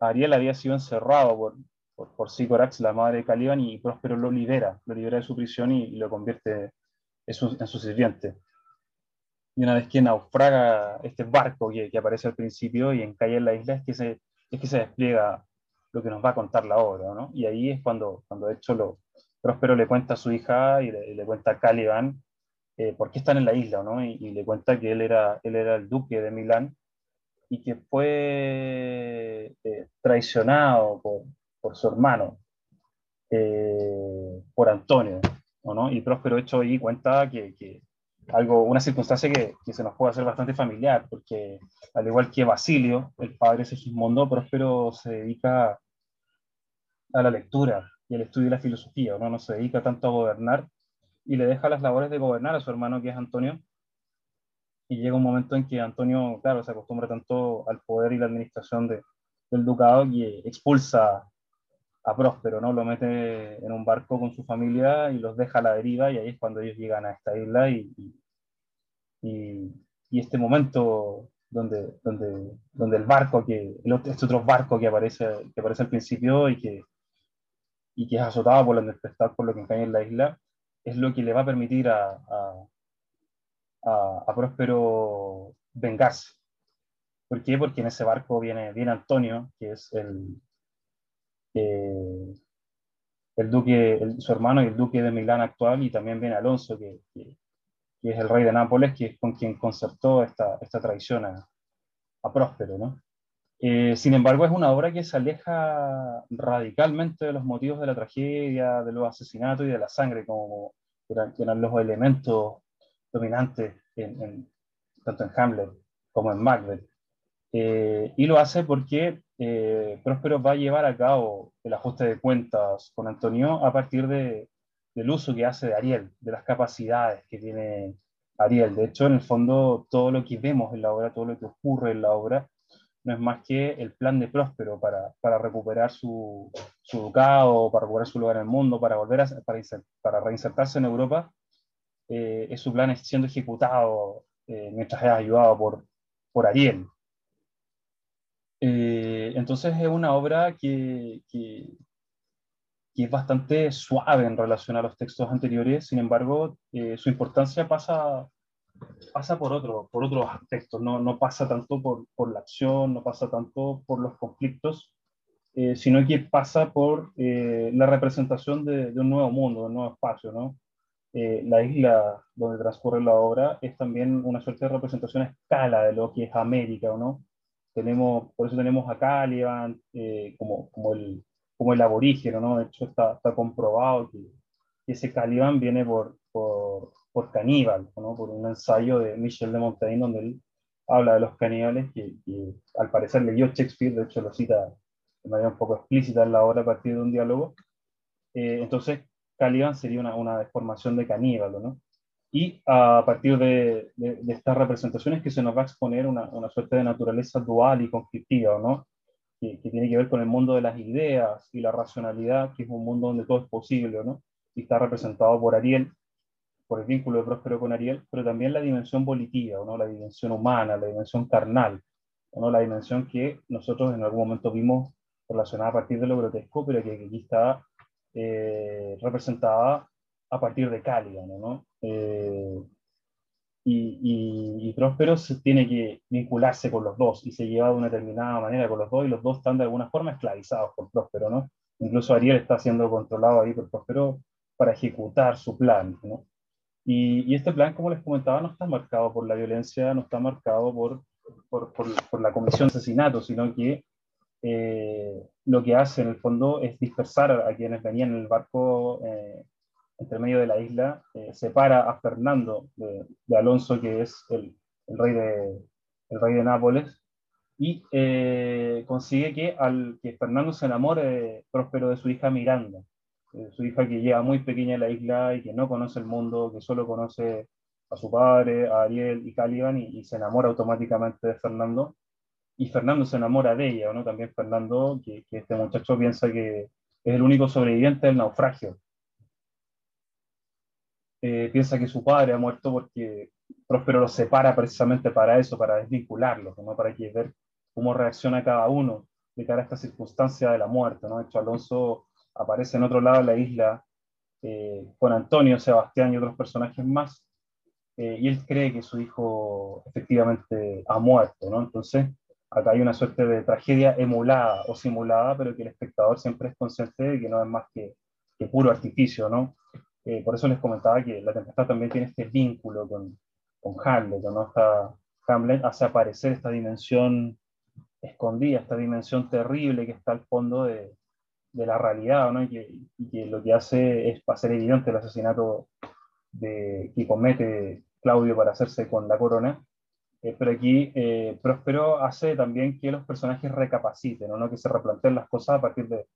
Ariel había sido encerrado por, por, por Sicorax, la madre de Caliban, y Próspero lo libera, lo libera de su prisión y, lo convierte en su, en su, sirviente. Y una vez que naufraga este barco que, que aparece al principio y encalla en la isla, es que se, es que se despliega lo que nos va a contar la obra, ¿no? Y ahí es cuando, cuando de hecho lo, Próspero le cuenta a su hija y le, le cuenta a Caliban eh, por qué están en la isla, ¿no? Y, y, le cuenta que él era, él era el duque de Milán y que fue eh, traicionado por, por, su hermano, eh, por Antonio, ¿no? Y Próspero, hecho, ahí cuenta que, que algo, una circunstancia que, que, se nos puede hacer bastante familiar, porque al igual que Basilio, el padre de Segismundo, Próspero se dedica a la lectura y al estudio de la filosofía, ¿no? no se dedica tanto a gobernar y le deja las labores de gobernar a su hermano que es Antonio. Y llega un momento en que Antonio, claro, se acostumbra tanto al poder y la administración de, del ducado que expulsa a Próspero, ¿no? Lo mete en un barco con su familia y los deja a la deriva y ahí es cuando ellos llegan a esta isla y, y, este momento donde, donde, donde el barco, que, el este otro barco que aparece, que aparece al principio y que, y que es azotado por la tempestad, por lo que cae en la isla, es lo que le va a permitir a, a, a, Próspero vengarse. ¿Por qué? Porque en ese barco viene, viene Antonio, que es el, eh, el duque, su hermano y el duque de Milán actual, y también viene Alonso, que, que, que, es el rey de Nápoles, que es con quien concertó esta, esta traición a, a Próspero. ¿no? Eh, sin embargo, es una obra que se aleja radicalmente de los motivos de la tragedia, de los asesinatos y de la sangre, como eran, eran los elementos dominantes tanto en Hamlet como en Macbeth. Eh, y lo hace porque eh, Próspero va a llevar a cabo el ajuste de cuentas con Antonio a partir de, del uso que hace de Ariel, de las capacidades que tiene Ariel. De hecho, en el fondo, todo lo que vemos en la obra, todo lo que ocurre en la obra, no es más que el plan de Próspero para, para recuperar su, su, ducado, para recuperar su lugar en el mundo, para volver a, para, para reinsertarse en Europa. Eh, es su plan siendo ejecutado eh, mientras es ayudado por, por Ariel. Eh, entonces es una obra que, que, que, es bastante suave en relación a los textos anteriores, sin embargo, eh, su importancia pasa, pasa por, otro, por otros aspectos, no, no pasa tanto por, por, la acción, no pasa tanto por los conflictos, sino que pasa por la representación de, de, un nuevo mundo, de un nuevo espacio, ¿no? la isla donde transcurre la obra es también una suerte de representación a escala de lo que es América, ¿no? Tenemos, por eso tenemos a Caliban como, como, el, como el aborígeno, ¿no? De hecho está, está comprobado que, ese Caliban viene por, por, por caníbal, ¿no? por un ensayo de Michel de Montaigne donde él habla de los caníbales que, al parecer leyó Shakespeare, de hecho lo cita de manera un poco explícita en la obra a partir de un diálogo. Eh, entonces, Caliban sería una, una, deformación de caníbal, ¿no? Y a partir de, de, estas representaciones que se nos va a exponer una, una suerte de naturaleza dual y conflictiva, ¿no? Que, que, tiene que ver con el mundo de las ideas y la racionalidad, que es un mundo donde todo es posible, ¿no? Y está representado por Ariel, por el vínculo de Próspero con Ariel, pero también la dimensión volitiva, ¿no? la dimensión humana, la dimensión carnal, ¿no? la dimensión que nosotros en algún momento vimos relacionada a partir de lo grotesco, pero que aquí está eh, representada a partir de Caliban. ¿no? Eh, y, y, Próspero tiene que vincularse con los dos y se lleva de una determinada manera con los dos y los dos están de alguna forma esclavizados por Próspero. ¿no? Incluso Ariel está siendo controlado ahí por Próspero para ejecutar su plan. ¿no? Y, este plan, como les comentaba, no está marcado por la violencia, no está marcado por, por, por, la comisión de asesinato, sino que eh, lo que hace en el fondo es dispersar a quienes venían en el barco eh, entre medio de la isla, eh, separa a Fernando de, Alonso, que es el, el, rey de, el rey de Nápoles, y consigue que, al, que Fernando se enamore próspero de su hija Miranda. Eh, su hija que llega muy pequeña a la isla y que no conoce el mundo, que solo conoce a su padre, a Ariel y Caliban, y, se enamora automáticamente de Fernando. Y Fernando se enamora de ella, ¿no? También Fernando, que, este muchacho piensa que es el único sobreviviente del naufragio. Eh, piensa que su padre ha muerto porque Próspero los separa precisamente para eso, para desvincularlos, ¿no? para que ver cómo reacciona cada uno de cara a esta circunstancia de la muerte. ¿no? De hecho, Alonso aparece en otro lado de la isla eh, con Antonio, Sebastián y otros personajes más, eh, y él cree que su hijo efectivamente ha muerto, ¿no? Entonces, acá hay una suerte de tragedia emulada o simulada, pero que el espectador siempre es consciente de que no es más que, que puro artificio, ¿no? Eh, por eso les comentaba que La Tempestad también tiene este vínculo con, con Hamlet, ¿no? Hamlet hace aparecer esta dimensión escondida, esta dimensión terrible que está al fondo de, de la realidad, ¿no? y, que, lo que hace es hacer evidente el asesinato de, que comete Claudio para hacerse con la corona. Eh, pero aquí eh, Próspero hace también que los personajes recapaciten, ¿no? que se replanteen las cosas a partir de,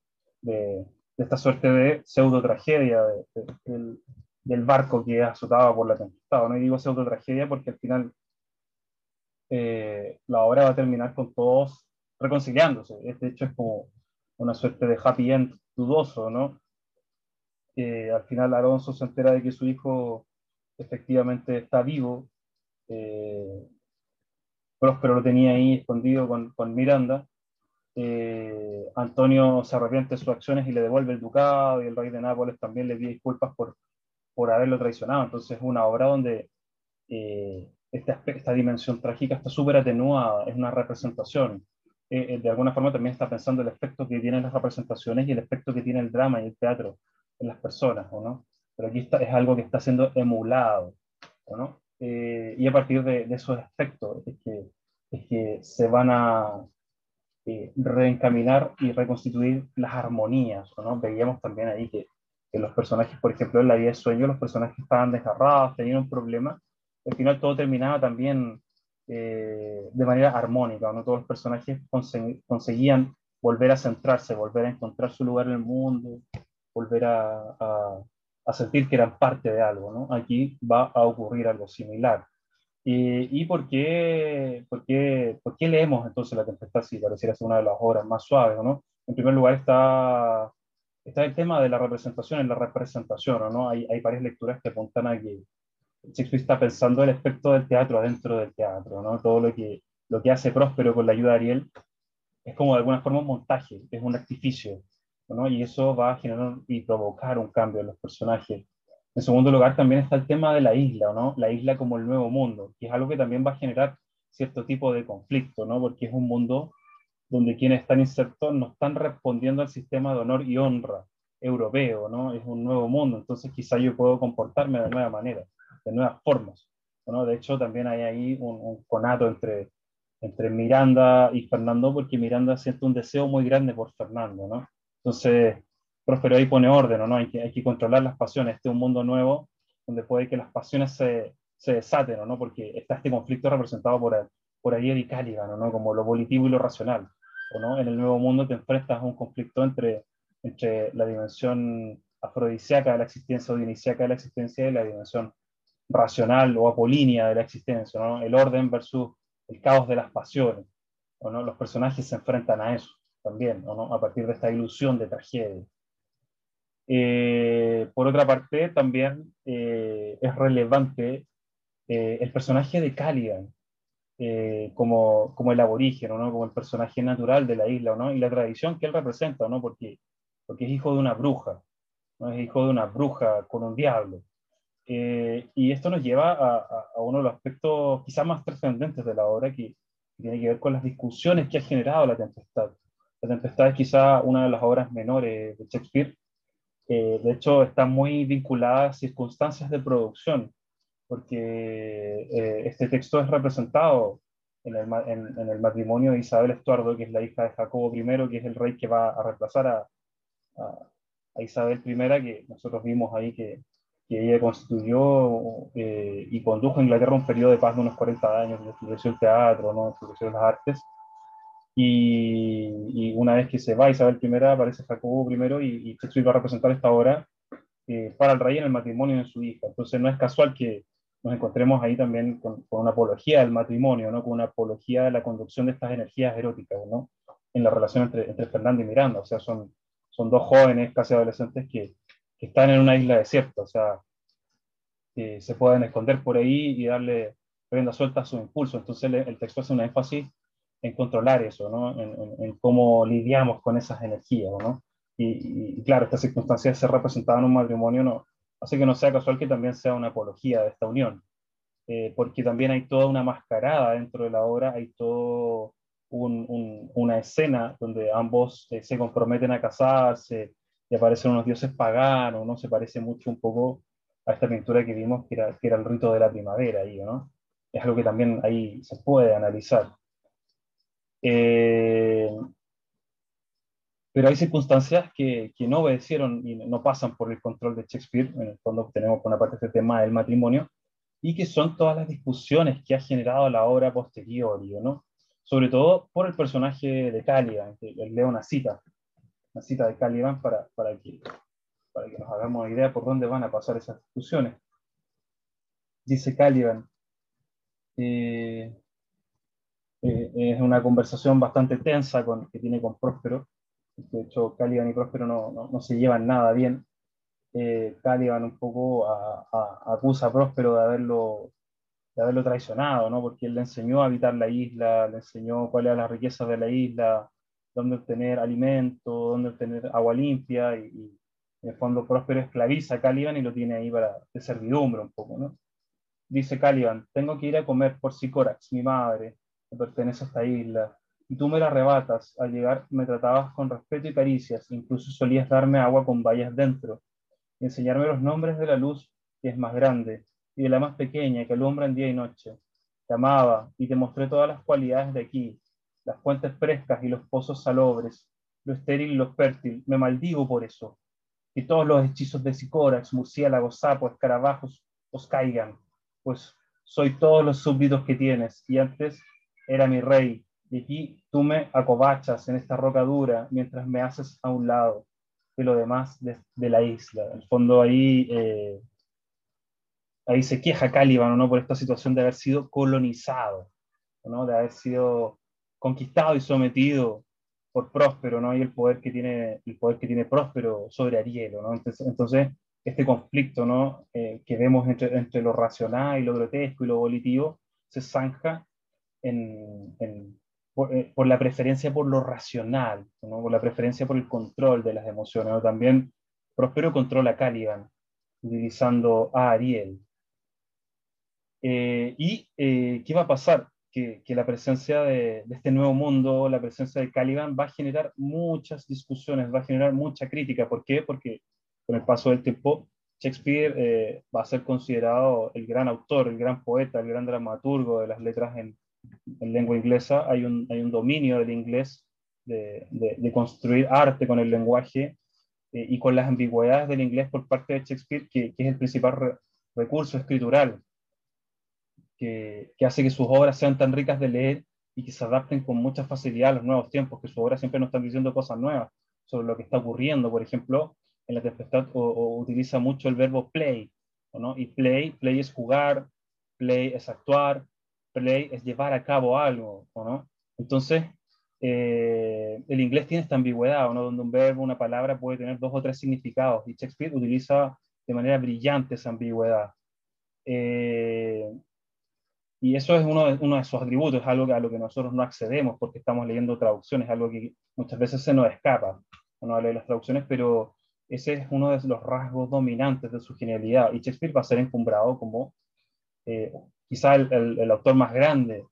de, esta suerte de pseudo tragedia del, del, barco que azotaba por la tempestad. ¿no? Y digo pseudo tragedia porque al final eh, la obra va a terminar con todos reconciliándose. Este hecho es como una suerte de happy end dudoso, ¿no? al final Alonso se entera de que su hijo efectivamente está vivo. Eh, Próspero lo tenía ahí escondido con, con Miranda. Eh, Antonio se arrepiente de sus acciones y le devuelve el ducado, y el rey de Nápoles también le pide disculpas por, por haberlo traicionado. Entonces es una obra donde eh, esta, esta, dimensión trágica está súper atenuada, es una representación. Eh, eh, de alguna forma también está pensando el efecto que tienen las representaciones y el efecto que tiene el drama y el teatro en las personas, ¿o no? Pero aquí está, es algo que está siendo emulado. Eh, y a partir de, esos efectos es que, es que se van a reencaminar y reconstituir las armonías, ¿o no? Veíamos también ahí que, que los personajes, por ejemplo, en la vida de sueño, los personajes estaban desgarrados, tenían un problema, al final todo terminaba también eh, de manera armónica, no todos los personajes conseguían volver a centrarse, volver a encontrar su lugar en el mundo, volver a, a, sentir que eran parte de algo. ¿no? Aquí va a ocurrir algo similar. ¿Y por qué, por, qué, por qué leemos entonces La Tempestad si pareciera ser una de las obras más suaves? ¿no? En primer lugar está, está el tema de la representación en la representación. ¿no? Hay, hay varias lecturas que apuntan a que Shakespeare está pensando el aspecto del teatro adentro del teatro, ¿no? Todo lo que, lo que hace Próspero con la ayuda de Ariel es como de alguna forma un montaje, es un artificio, ¿no? Y eso va a generar y provocar un cambio en los personajes. En segundo lugar, también está el tema de la isla, ¿no? La isla como el nuevo mundo, que es algo que también va a generar cierto tipo de conflicto, ¿no? Porque es un mundo donde quienes están insertos no están respondiendo al sistema de honor y honra europeo, ¿no? Es un nuevo mundo, entonces quizá yo puedo comportarme de nueva manera, de nuevas formas, ¿no? De hecho, también hay ahí un, conato entre, entre Miranda y Fernando, porque Miranda siente un deseo muy grande por Fernando, ¿no? Entonces, Próspero ahí pone orden, ¿no? Hay que, hay que controlar las pasiones, este es un mundo nuevo donde puede que las pasiones se, se desaten, ¿no? Porque está este conflicto representado por, por Ayer y Caliban, ¿no? Como lo volitivo y lo racional, ¿no? En el nuevo mundo te enfrentas a un conflicto entre entre la dimensión afrodisíaca de la existencia o dionisiaca de la existencia y la dimensión racional o apolínea de la existencia, ¿no? el orden versus el caos de las pasiones. ¿o no? Los personajes se enfrentan a eso también, ¿o no? a partir de esta ilusión de tragedia. Eh, por otra parte, también eh, es relevante eh, el personaje de Caliban como, como el aborigen, ¿no? como el personaje natural de la isla, ¿no? y la tradición que él representa, ¿no? porque porque es hijo de una bruja, ¿no? es hijo de una bruja con un diablo. Eh, y esto nos lleva a, uno de los aspectos quizás más trascendentes de la obra, que, tiene que ver con las discusiones que ha generado La Tempestad. La Tempestad es quizá una de las obras menores de Shakespeare. de hecho, está muy vinculada a circunstancias de producción, porque eh, este texto es representado en el, en el, matrimonio de Isabel Estuardo, que es la hija de Jacobo I, que es el rey que va a reemplazar a, a, Isabel I, que nosotros vimos ahí que, que ella constituyó eh, y condujo a Inglaterra un periodo de paz de unos 40 años, estableció el teatro, ¿no? estableció las artes. Y, y, una vez que se va Isabel I, aparece Jacobo I y, y Shakespeare va a representar esta obra eh, para el rey en el matrimonio de su hija. Entonces no es casual que nos encontremos ahí también con, con, una apología del matrimonio, ¿no? con una apología de la conducción de estas energías eróticas ¿no? en la relación entre, entre Fernando y Miranda. O sea, son, son dos jóvenes, casi adolescentes, que, que están en una isla desierta, o sea, que se pueden esconder por ahí y darle rienda suelta a su impulso. Entonces el, texto hace un énfasis en controlar eso, ¿no? en, cómo lidiamos con esas energías. ¿no? Y, claro, estas circunstancias se representadas en un matrimonio no, hace que no sea casual que también sea una apología de esta unión, eh, porque también hay toda una mascarada dentro de la obra, hay todo una escena donde ambos eh, se comprometen a casarse y aparecen unos dioses paganos, ¿no? Se parece mucho un poco a esta pintura que vimos, que era, el rito de la primavera, ahí, ¿no? Es algo que también ahí se puede analizar. Eh, pero hay circunstancias que, que, no obedecieron y no pasan por el control de Shakespeare, en el fondo tenemos por una parte este tema del matrimonio, y que son todas las discusiones que ha generado la obra posterior, ¿no? sobre todo por el personaje de Caliban, que leo una cita, una cita de Caliban para, para, que, para que nos hagamos idea por dónde van a pasar esas discusiones. Dice Caliban, eh, eh, es una conversación bastante tensa con, que tiene con Próspero, de hecho Caliban y Próspero no, no, no se llevan nada bien, eh, Caliban un poco acusa a Próspero de haberlo de haberlo traicionado, ¿no? Porque él le enseñó a habitar la isla, le enseñó cuáles eran las riquezas de la isla, dónde obtener alimento, dónde obtener agua limpia, y, en el fondo Próspero esclaviza Caliban y lo tiene ahí para de servidumbre un poco, ¿no? Dice Caliban, tengo que ir a comer por Sicórax, mi madre, que pertenece a esta isla, y tú me la arrebatas, al llegar me tratabas con respeto y caricias, incluso solías darme agua con bayas dentro, y enseñarme los nombres de la luz que es más grande, y de la más pequeña que alumbra en día y noche. Te amaba y te mostré todas las cualidades de aquí, las fuentes frescas y los pozos salobres, lo estéril y lo fértil. Me maldigo por eso. Que todos los hechizos de sicórax, murciélagos, sapos, escarabajos os caigan, pues soy todos los súbditos que tienes, y antes era mi rey, y aquí tú me acobachas en esta roca dura mientras me haces a un lado de lo demás de, la isla. En el fondo ahí eh, ahí se queja Caliban ¿no? por esta situación de haber sido colonizado, ¿no? de haber sido conquistado y sometido por Próspero, ¿no? y el poder que tiene, el poder que tiene Próspero sobre Arielo. ¿no? Entonces, entonces, este conflicto ¿no? Eh, que vemos entre, entre, lo racional y lo grotesco y lo volitivo se zanja en, en, por, eh, por, la preferencia por lo racional, ¿no? por la preferencia por el control de las emociones. También Próspero controla a Caliban utilizando a Ariel. Eh, ¿Y qué va a pasar? Que, la presencia de, este nuevo mundo, la presencia de Caliban, va a generar muchas discusiones, va a generar mucha crítica. ¿Por qué? Porque con el paso del tiempo, Shakespeare eh, va a ser considerado el gran autor, el gran poeta, el gran dramaturgo de las letras en, lengua inglesa. Hay un, hay un, dominio del inglés de, de, construir arte con el lenguaje eh, y con las ambigüedades del inglés por parte de Shakespeare, que, es el principal recurso escritural que, hace que sus obras sean tan ricas de leer y que se adapten con mucha facilidad a los nuevos tiempos, que sus obras siempre nos están diciendo cosas nuevas sobre lo que está ocurriendo. Por ejemplo, en La Tempestad o, utiliza mucho el verbo play, ¿no? y play, play es jugar, play es actuar, play es llevar a cabo algo. ¿no? Entonces, eh, el inglés tiene esta ambigüedad, ¿no? donde un verbo, una palabra puede tener dos o tres significados, y Shakespeare utiliza de manera brillante esa ambigüedad. Eh, y eso es uno de, uno de sus atributos, algo a lo que nosotros no accedemos porque estamos leyendo traducciones, algo que muchas veces se nos escapa cuando habla de las traducciones, pero ese es uno de los rasgos dominantes de su genialidad. Y Shakespeare va a ser encumbrado como eh, quizá el, el, autor más grande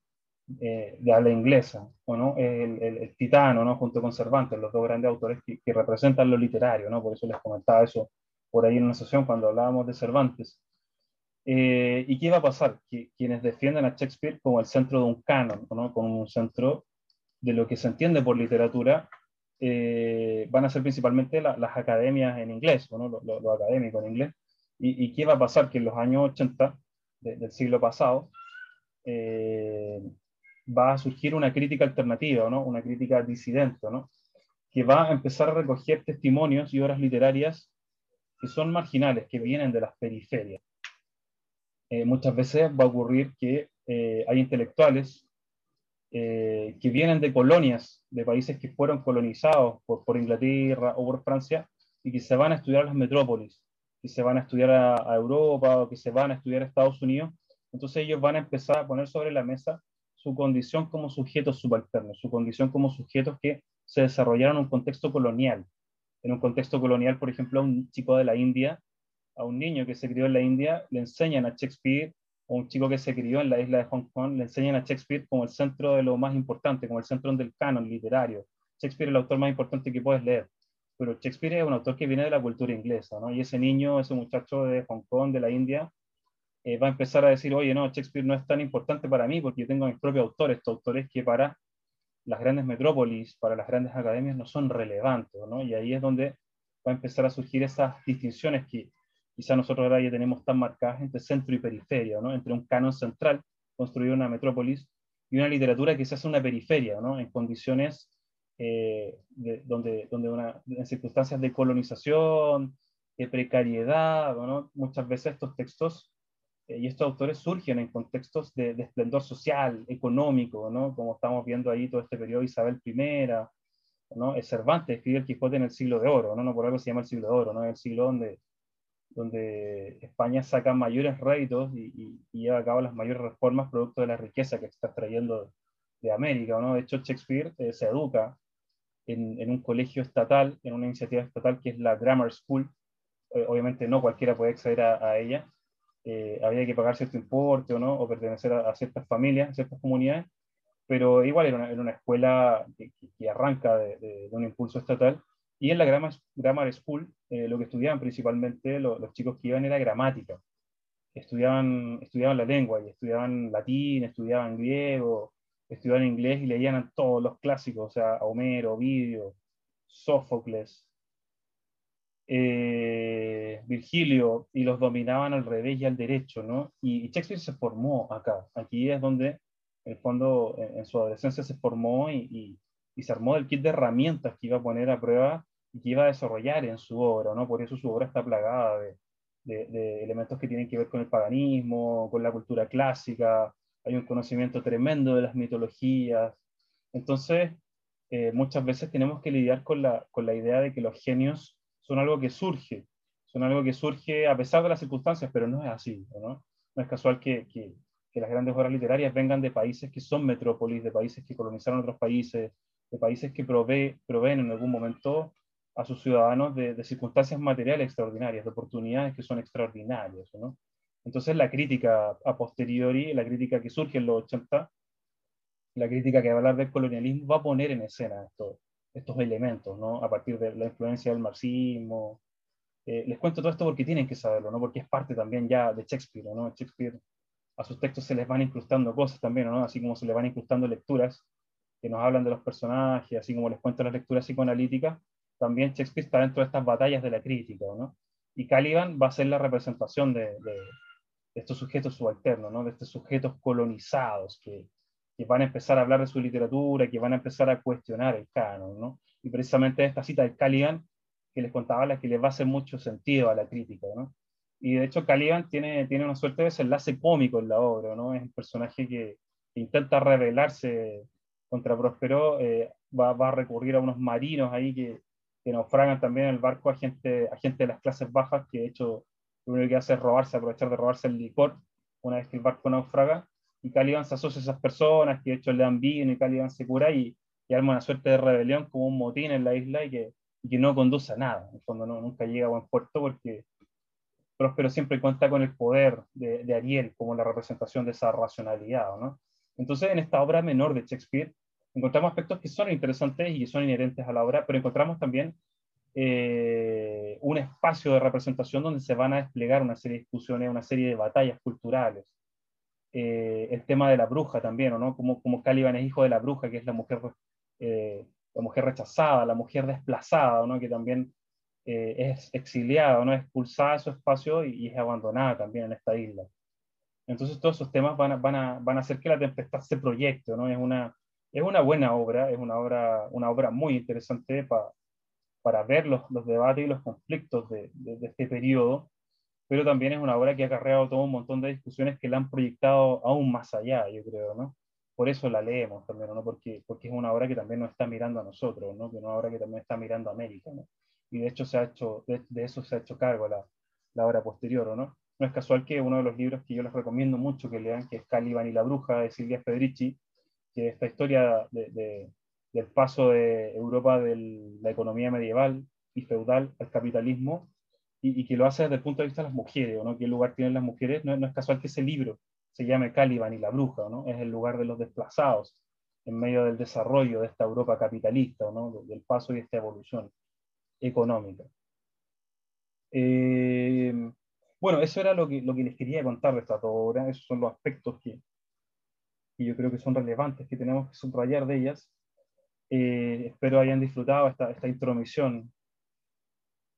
eh, de habla inglesa, ¿no? el, el, titano, ¿no? junto con Cervantes, los dos grandes autores que, que, representan lo literario, ¿no? por eso les comentaba eso por ahí en una sesión cuando hablábamos de Cervantes. Eh, ¿Y qué va a pasar? Que quienes defienden a Shakespeare como el centro de un canon, ¿no? como un centro de lo que se entiende por literatura, eh, van a ser principalmente las academias en inglés, ¿no? lo, académico en inglés. ¿Y, qué va a pasar? Que en los años 80 del siglo pasado eh, va a surgir una crítica alternativa, ¿no? una crítica disidente, ¿no? que va a empezar a recoger testimonios y obras literarias que son marginales, que vienen de las periferias. Eh, muchas veces va a ocurrir que eh, hay intelectuales eh, que vienen de colonias, de países que fueron colonizados por, Inglaterra o por Francia, y que se van a estudiar las metrópolis, que se van a estudiar a, Europa o que se van a estudiar a Estados Unidos. Entonces ellos van a empezar a poner sobre la mesa su condición como sujetos subalternos, su condición como sujetos que se desarrollaron en un contexto colonial. En un contexto colonial, por ejemplo, un chico de la India a un niño que se crió en la India, le enseñan a Shakespeare, o un chico que se crió en la isla de Hong Kong, le enseñan a Shakespeare como el centro de lo más importante, como el centro del canon literario. Shakespeare es el autor más importante que puedes leer, pero Shakespeare es un autor que viene de la cultura inglesa, ¿no? Y ese niño, ese muchacho de Hong Kong, de la India, eh, va a empezar a decir, oye, no, Shakespeare no es tan importante para mí porque yo tengo mis propios autores, estos autores que para las grandes metrópolis, para las grandes academias no son relevantes, ¿no? Y ahí es donde va a empezar a surgir esas distinciones que quizá nosotros ahora ya tenemos tan marcadas entre centro y periferia, ¿no? entre un canon central, construir una metrópolis, y una literatura que se hace una periferia, ¿no? en condiciones eh, de, donde, donde una, en circunstancias de colonización, de precariedad, ¿no? muchas veces estos textos eh, y estos autores surgen en contextos de, de, esplendor social, económico, ¿no? como estamos viendo ahí todo este periodo Isabel I, ¿no? Cervantes escribe el Quijote en el siglo de oro, ¿no? no por algo se llama el siglo de oro, ¿no? el siglo donde donde España saca mayores réditos y, lleva a cabo las mayores reformas producto de la riqueza que está extrayendo de América. ¿no? De hecho, Shakespeare eh, se educa en, un colegio estatal, en una iniciativa estatal que es la Grammar School. Eh, obviamente no cualquiera puede acceder a, ella. Eh, había que pagar cierto importe o no, o pertenecer a, ciertas familias, a ciertas comunidades, pero igual era una escuela que, arranca de, un impulso estatal y en la Grammar, School eh, lo que estudiaban principalmente los chicos que iban era gramática. Estudiaban, estudiaban la lengua y estudiaban latín, estudiaban griego, estudiaban inglés y leían todos los clásicos, o sea, Homero, Ovidio, Sófocles, eh, Virgilio, y los dominaban al revés y al derecho, ¿no? Y, Shakespeare se formó acá. Aquí es donde, en el fondo, en, su adolescencia se formó y, y, se armó el kit de herramientas que iba a poner a prueba y que iba a desarrollar en su obra, ¿no? Por eso su obra está plagada de, de, elementos que tienen que ver con el paganismo, con la cultura clásica, hay un conocimiento tremendo de las mitologías. Entonces, eh, muchas veces tenemos que lidiar con la, con la idea de que los genios son algo que surge, son algo que surge a pesar de las circunstancias, pero no es así, ¿no? No es casual que, que, que las grandes obras literarias vengan de países que son metrópolis, de países que colonizaron otros países, de países que provee, proveen en algún momento a sus ciudadanos de, circunstancias materiales extraordinarias, de oportunidades que son extraordinarias. ¿no? Entonces la crítica a posteriori, la crítica que surge en los 80, la crítica que va a hablar del colonialismo va a poner en escena estos, estos elementos, ¿no? A partir de la influencia del marxismo. Eh, les cuento todo esto porque tienen que saberlo, ¿no? Porque es parte también ya de Shakespeare, ¿no? Shakespeare, a sus textos se les van incrustando cosas también, ¿no? Así como se les van incrustando lecturas que nos hablan de los personajes, así como les cuento las lecturas psicoanalíticas, también Shakespeare está dentro de estas batallas de la crítica, ¿no? Y Caliban va a ser la representación de, de, estos sujetos subalternos, ¿no? De estos sujetos colonizados que, que van a empezar a hablar de su literatura, que van a empezar a cuestionar el canon, ¿no? Y precisamente esta cita de Caliban, que les contaba, la que les va a hacer mucho sentido a la crítica, ¿no? Y de hecho Caliban tiene, tiene una suerte de desenlace cómico en la obra, ¿no? Es un personaje que, intenta rebelarse contra Próspero, eh, va, va, a recurrir a unos marinos ahí que, que naufragan también en el barco a gente, a gente de las clases bajas, que de hecho lo único que hace es robarse, aprovechar de robarse el licor una vez que el barco naufraga, y Caliban se asocia a esas personas que de hecho le dan vino y Caliban se cura y, y, arma una suerte de rebelión como un motín en la isla y que, y que no conduce a nada, en el fondo no, nunca llega a buen puerto porque Próspero siempre cuenta con el poder de, de Ariel como la representación de esa racionalidad, ¿no? Entonces en esta obra menor de Shakespeare encontramos aspectos que son interesantes y son inherentes a la obra, pero encontramos también eh, un espacio de representación donde se van a desplegar una serie de discusiones, una serie de batallas culturales, eh, el tema de la bruja también, ¿no? Como, como Caliban es hijo de la bruja, que es la mujer, eh, la mujer rechazada, la mujer desplazada, ¿no? Que también eh, es exiliada, ¿no? Expulsada de su espacio y, y, es abandonada también en esta isla. Entonces todos esos temas van a, van a, van a hacer que la tempestad se proyecte, ¿no? Es una, es una buena obra, es una obra, una obra muy interesante para para ver los, los, debates y los conflictos de, de, de este periodo pero también es una obra que ha acarreado todo un montón de discusiones que la han proyectado aún más allá, yo creo, ¿no? Por eso la leemos también, ¿no? Porque, porque es una obra que también nos está mirando a nosotros, ¿no? Que es una obra que también está mirando a América, ¿no? Y de hecho se ha hecho, de, de eso se ha hecho cargo la, la obra posterior, ¿no? No es casual que uno de los libros que yo les recomiendo mucho que lean, que es Caliban y la bruja, de Silvia Federici, que esta historia de, de, del paso de Europa de la economía medieval y feudal al capitalismo, y, y, que lo hace desde el punto de vista de las mujeres, ¿no? ¿Qué lugar tienen las mujeres? No, no, es casual que ese libro se llame Caliban y la bruja, ¿no? Es el lugar de los desplazados en medio del desarrollo de esta Europa capitalista, ¿no? Del paso y esta evolución económica. Eh, bueno, eso era lo que, lo que les quería contar de esta obra, esos son los aspectos que, que yo creo que son relevantes, que tenemos que subrayar de ellas. Eh, espero hayan disfrutado esta, esta intromisión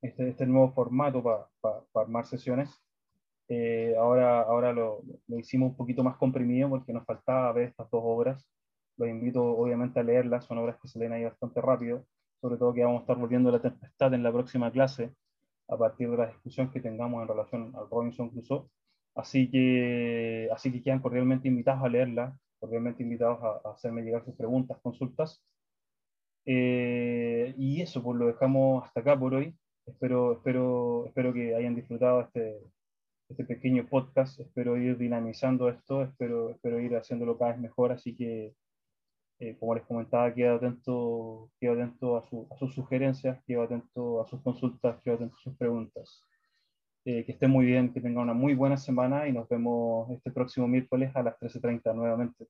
este, este nuevo formato para pa, pa armar sesiones. Eh, ahora ahora lo, lo, hicimos un poquito más comprimido porque nos faltaba ver estas dos obras. Los invito obviamente a leerlas, son obras que se leen ahí bastante rápido, sobre todo que vamos a estar volviendo a la tempestad en la próxima clase a partir de la discusión que tengamos en relación al Robinson Crusoe. Así que, así que quedan cordialmente invitados a leerla, cordialmente invitados a, a hacerme llegar sus preguntas, consultas. Eh, y eso, pues lo dejamos hasta acá por hoy. Espero, espero, espero que hayan disfrutado este, este pequeño podcast. Espero ir dinamizando esto, espero, espero ir haciéndolo cada vez mejor. Así que, eh, como les comentaba, quedo atento, quedo atento a, su, a, sus sugerencias, quedo atento a sus consultas, quedo atento a sus preguntas. Eh, que estén muy bien, que tengan una muy buena semana y nos vemos este próximo miércoles a las 13.30 nuevamente.